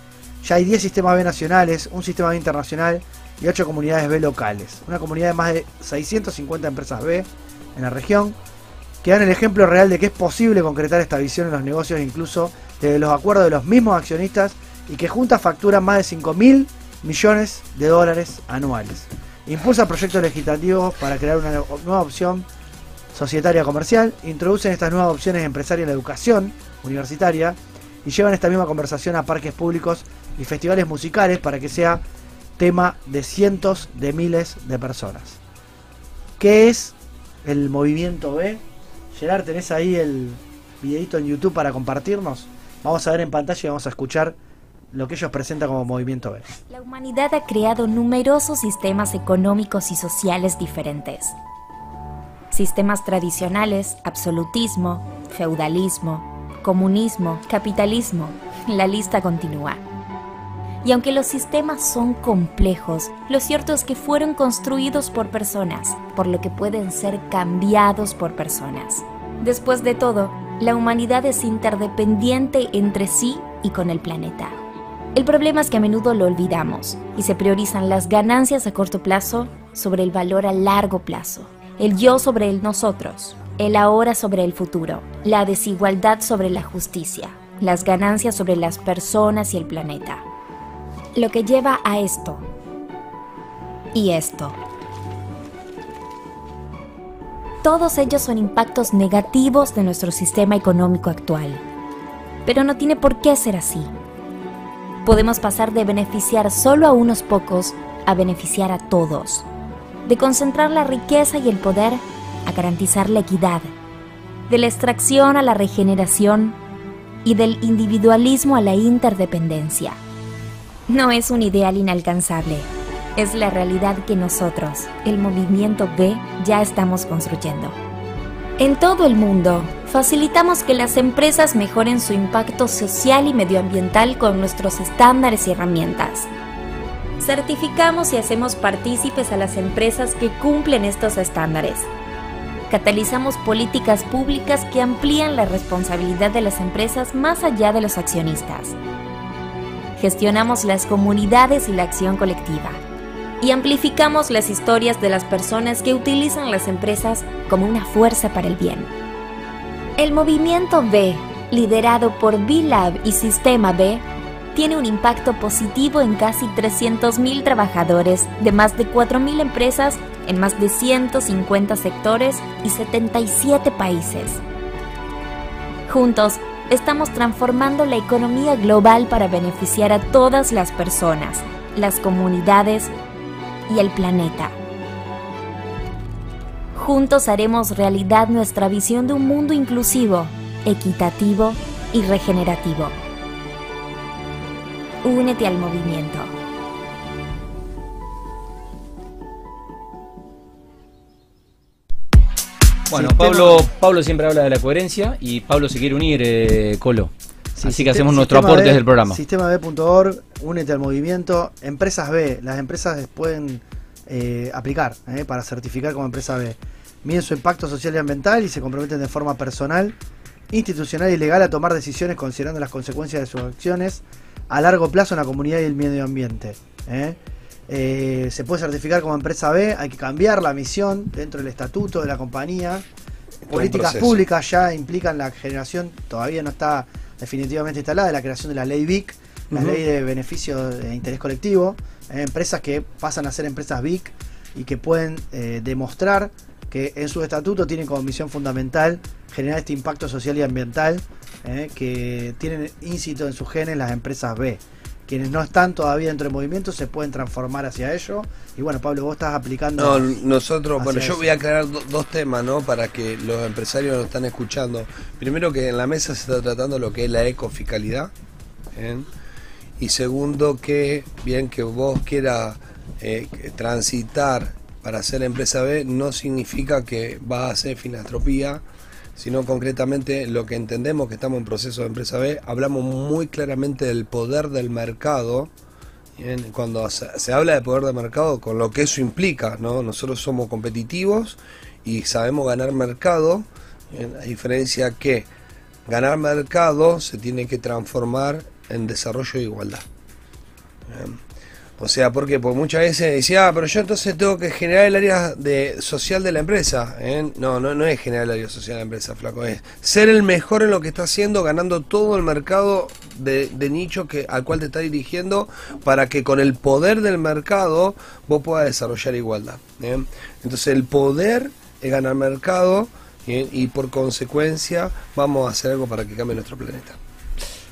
Speaker 3: ya hay 10 sistemas B nacionales, un sistema B internacional y 8 comunidades B locales. Una comunidad de más de 650 empresas B en la región que dan el ejemplo real de que es posible concretar esta visión en los negocios incluso desde los acuerdos de los mismos accionistas y que juntas facturan más de 5 mil millones de dólares anuales. Impulsa proyectos legislativos para crear una nueva opción societaria comercial, introducen estas nuevas opciones empresarias en la educación universitaria y llevan esta misma conversación a parques públicos y festivales musicales para que sea tema de cientos de miles de personas. ¿Qué es el movimiento B? Gerard, ¿tenés ahí el videito en YouTube para compartirnos? Vamos a ver en pantalla y vamos a escuchar lo que ellos presentan como movimiento B.
Speaker 8: La humanidad ha creado numerosos sistemas económicos y sociales diferentes. Sistemas tradicionales, absolutismo, feudalismo, comunismo, capitalismo, la lista continúa. Y aunque los sistemas son complejos, lo cierto es que fueron construidos por personas, por lo que pueden ser cambiados por personas. Después de todo, la humanidad es interdependiente entre sí y con el planeta. El problema es que a menudo lo olvidamos y se priorizan las ganancias a corto plazo sobre el valor a largo plazo, el yo sobre el nosotros, el ahora sobre el futuro, la desigualdad sobre la justicia, las ganancias sobre las personas y el planeta. Lo que lleva a esto y esto. Todos ellos son impactos negativos de nuestro sistema económico actual. Pero no tiene por qué ser así podemos pasar de beneficiar solo a unos pocos a beneficiar a todos, de concentrar la riqueza y el poder a garantizar la equidad, de la extracción a la regeneración y del individualismo a la interdependencia. No es un ideal inalcanzable, es la realidad que nosotros, el movimiento B, ya estamos construyendo. En todo el mundo, facilitamos que las empresas mejoren su impacto social y medioambiental con nuestros estándares y herramientas. Certificamos y hacemos partícipes a las empresas que cumplen estos estándares. Catalizamos políticas públicas que amplían la responsabilidad de las empresas más allá de los accionistas. Gestionamos las comunidades y la acción colectiva y amplificamos las historias de las personas que utilizan las empresas como una fuerza para el bien. El movimiento B, liderado por B-Lab y Sistema B, tiene un impacto positivo en casi 300.000 trabajadores de más de 4.000 empresas en más de 150 sectores y 77 países. Juntos, estamos transformando la economía global para beneficiar a todas las personas, las comunidades y el planeta. Juntos haremos realidad nuestra visión de un mundo inclusivo, equitativo y regenerativo. Únete al movimiento.
Speaker 2: Bueno,
Speaker 3: Sistema-
Speaker 2: Pablo, Pablo siempre habla de la coherencia y Pablo se quiere unir, eh, Colo.
Speaker 3: Sí,
Speaker 2: Así que
Speaker 3: sistema-
Speaker 2: hacemos nuestro
Speaker 3: sistema
Speaker 2: aporte desde el programa.
Speaker 3: Sistemab.org, únete al movimiento. Empresas B, las empresas pueden eh, aplicar eh, para certificar como empresa B. Miden su impacto social y ambiental y se comprometen de forma personal, institucional y legal a tomar decisiones considerando las consecuencias de sus acciones a largo plazo en la comunidad y el medio ambiente. eh. Eh, se puede certificar como empresa B, hay que cambiar la misión dentro del estatuto de la compañía. Políticas públicas ya implican la generación, todavía no está definitivamente instalada, de la creación de la ley BIC, la ley de beneficio de interés colectivo. eh, empresas que pasan a ser empresas BIC y que pueden demostrar que en su estatuto tienen como misión fundamental generar este impacto social y ambiental eh, que tienen íncito en sus genes las empresas B. Quienes no están todavía dentro del movimiento se pueden transformar hacia ello. Y bueno, Pablo, vos estás aplicando.
Speaker 5: No, nosotros, bueno, yo
Speaker 3: eso.
Speaker 5: voy a aclarar do- dos temas, ¿no? Para que los empresarios nos están escuchando. Primero que en la mesa se está tratando lo que es la ecofiscalidad. ¿bien? Y segundo que, bien, que vos quieras eh, transitar para ser empresa B no significa que va a ser filantropía, sino concretamente lo que entendemos que estamos en proceso de empresa B, hablamos muy claramente del poder del mercado. Cuando se, habla de poder de mercado, con lo que eso implica, ¿no? Nosotros somos competitivos y sabemos ganar mercado, bien, a diferencia que ganar mercado se tiene que transformar en desarrollo de igualdad. O sea, porque Porque muchas veces decía, ah, pero yo entonces tengo que generar el área de, social de la empresa. ¿eh? No, no, no es generar el área social de la empresa, flaco. Es ser el mejor en lo que está haciendo, ganando todo el mercado de, de nicho que, al cual te está dirigiendo, para que con el poder del mercado vos puedas desarrollar igualdad. ¿eh? Entonces el poder es ganar mercado ¿eh? y por consecuencia vamos a hacer algo para que cambie nuestro planeta.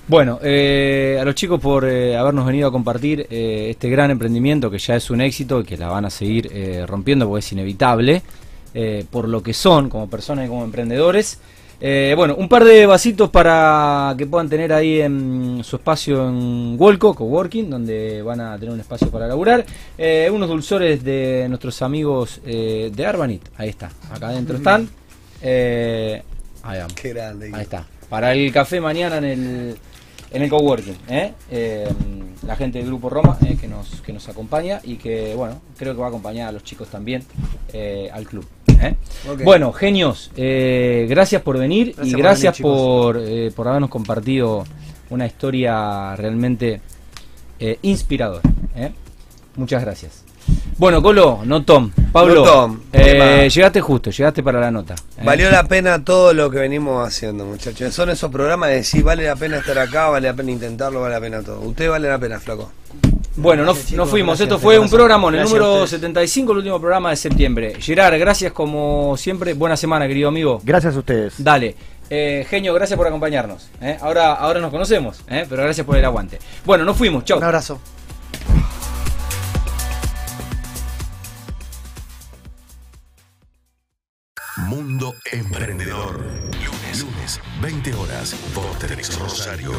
Speaker 2: Bueno, eh, a los chicos por eh, habernos venido a compartir eh, este gran emprendimiento que ya es un éxito y que la van a seguir eh, rompiendo porque es inevitable por lo que son como personas y como emprendedores. Bueno, un par de vasitos para que puedan tener ahí en su espacio en Wolco, Coworking, donde van a tener un espacio para laburar. Unos dulzores de nuestros amigos de Arbanit, ahí está, acá adentro están. Eh, ahí vamos.
Speaker 5: Qué grande.
Speaker 2: Ahí está. Para el café mañana en el, en el coworking. ¿eh? Eh, la gente del grupo Roma eh, que, nos, que nos acompaña y que, bueno, creo que va a acompañar a los chicos también eh, al club. Bueno, genios, gracias por venir
Speaker 3: Gracias
Speaker 2: y
Speaker 3: por
Speaker 2: gracias
Speaker 3: venir,
Speaker 2: por, por habernos compartido una historia realmente inspiradora. Muchas gracias. Bueno, Colo, no Tom. Pablo,
Speaker 5: No Tom,
Speaker 2: eh, llegaste justo, llegaste para la nota. ¿eh?
Speaker 5: Valió la pena todo lo que venimos haciendo, muchachos. Son esos programas de decir, vale la pena estar acá, vale la pena intentarlo, vale la pena todo. Usted vale la pena, flaco.
Speaker 2: Bueno,
Speaker 3: chicos,
Speaker 2: nos fuimos.
Speaker 3: gracias,
Speaker 2: Esto fue un programa, el número
Speaker 3: ustedes.
Speaker 2: 75, el último programa de septiembre. Gerard, gracias como siempre. Buena semana, querido amigo.
Speaker 4: Gracias a ustedes.
Speaker 2: Dale. Eh, genio, gracias por acompañarnos. ¿eh? Ahora, ahora nos conocemos, ¿eh? pero gracias por el aguante. Bueno, nos fuimos. Chau.
Speaker 3: Un abrazo.
Speaker 1: Mundo Emprendedor. Lunes, lunes, 20 horas, por Rosario.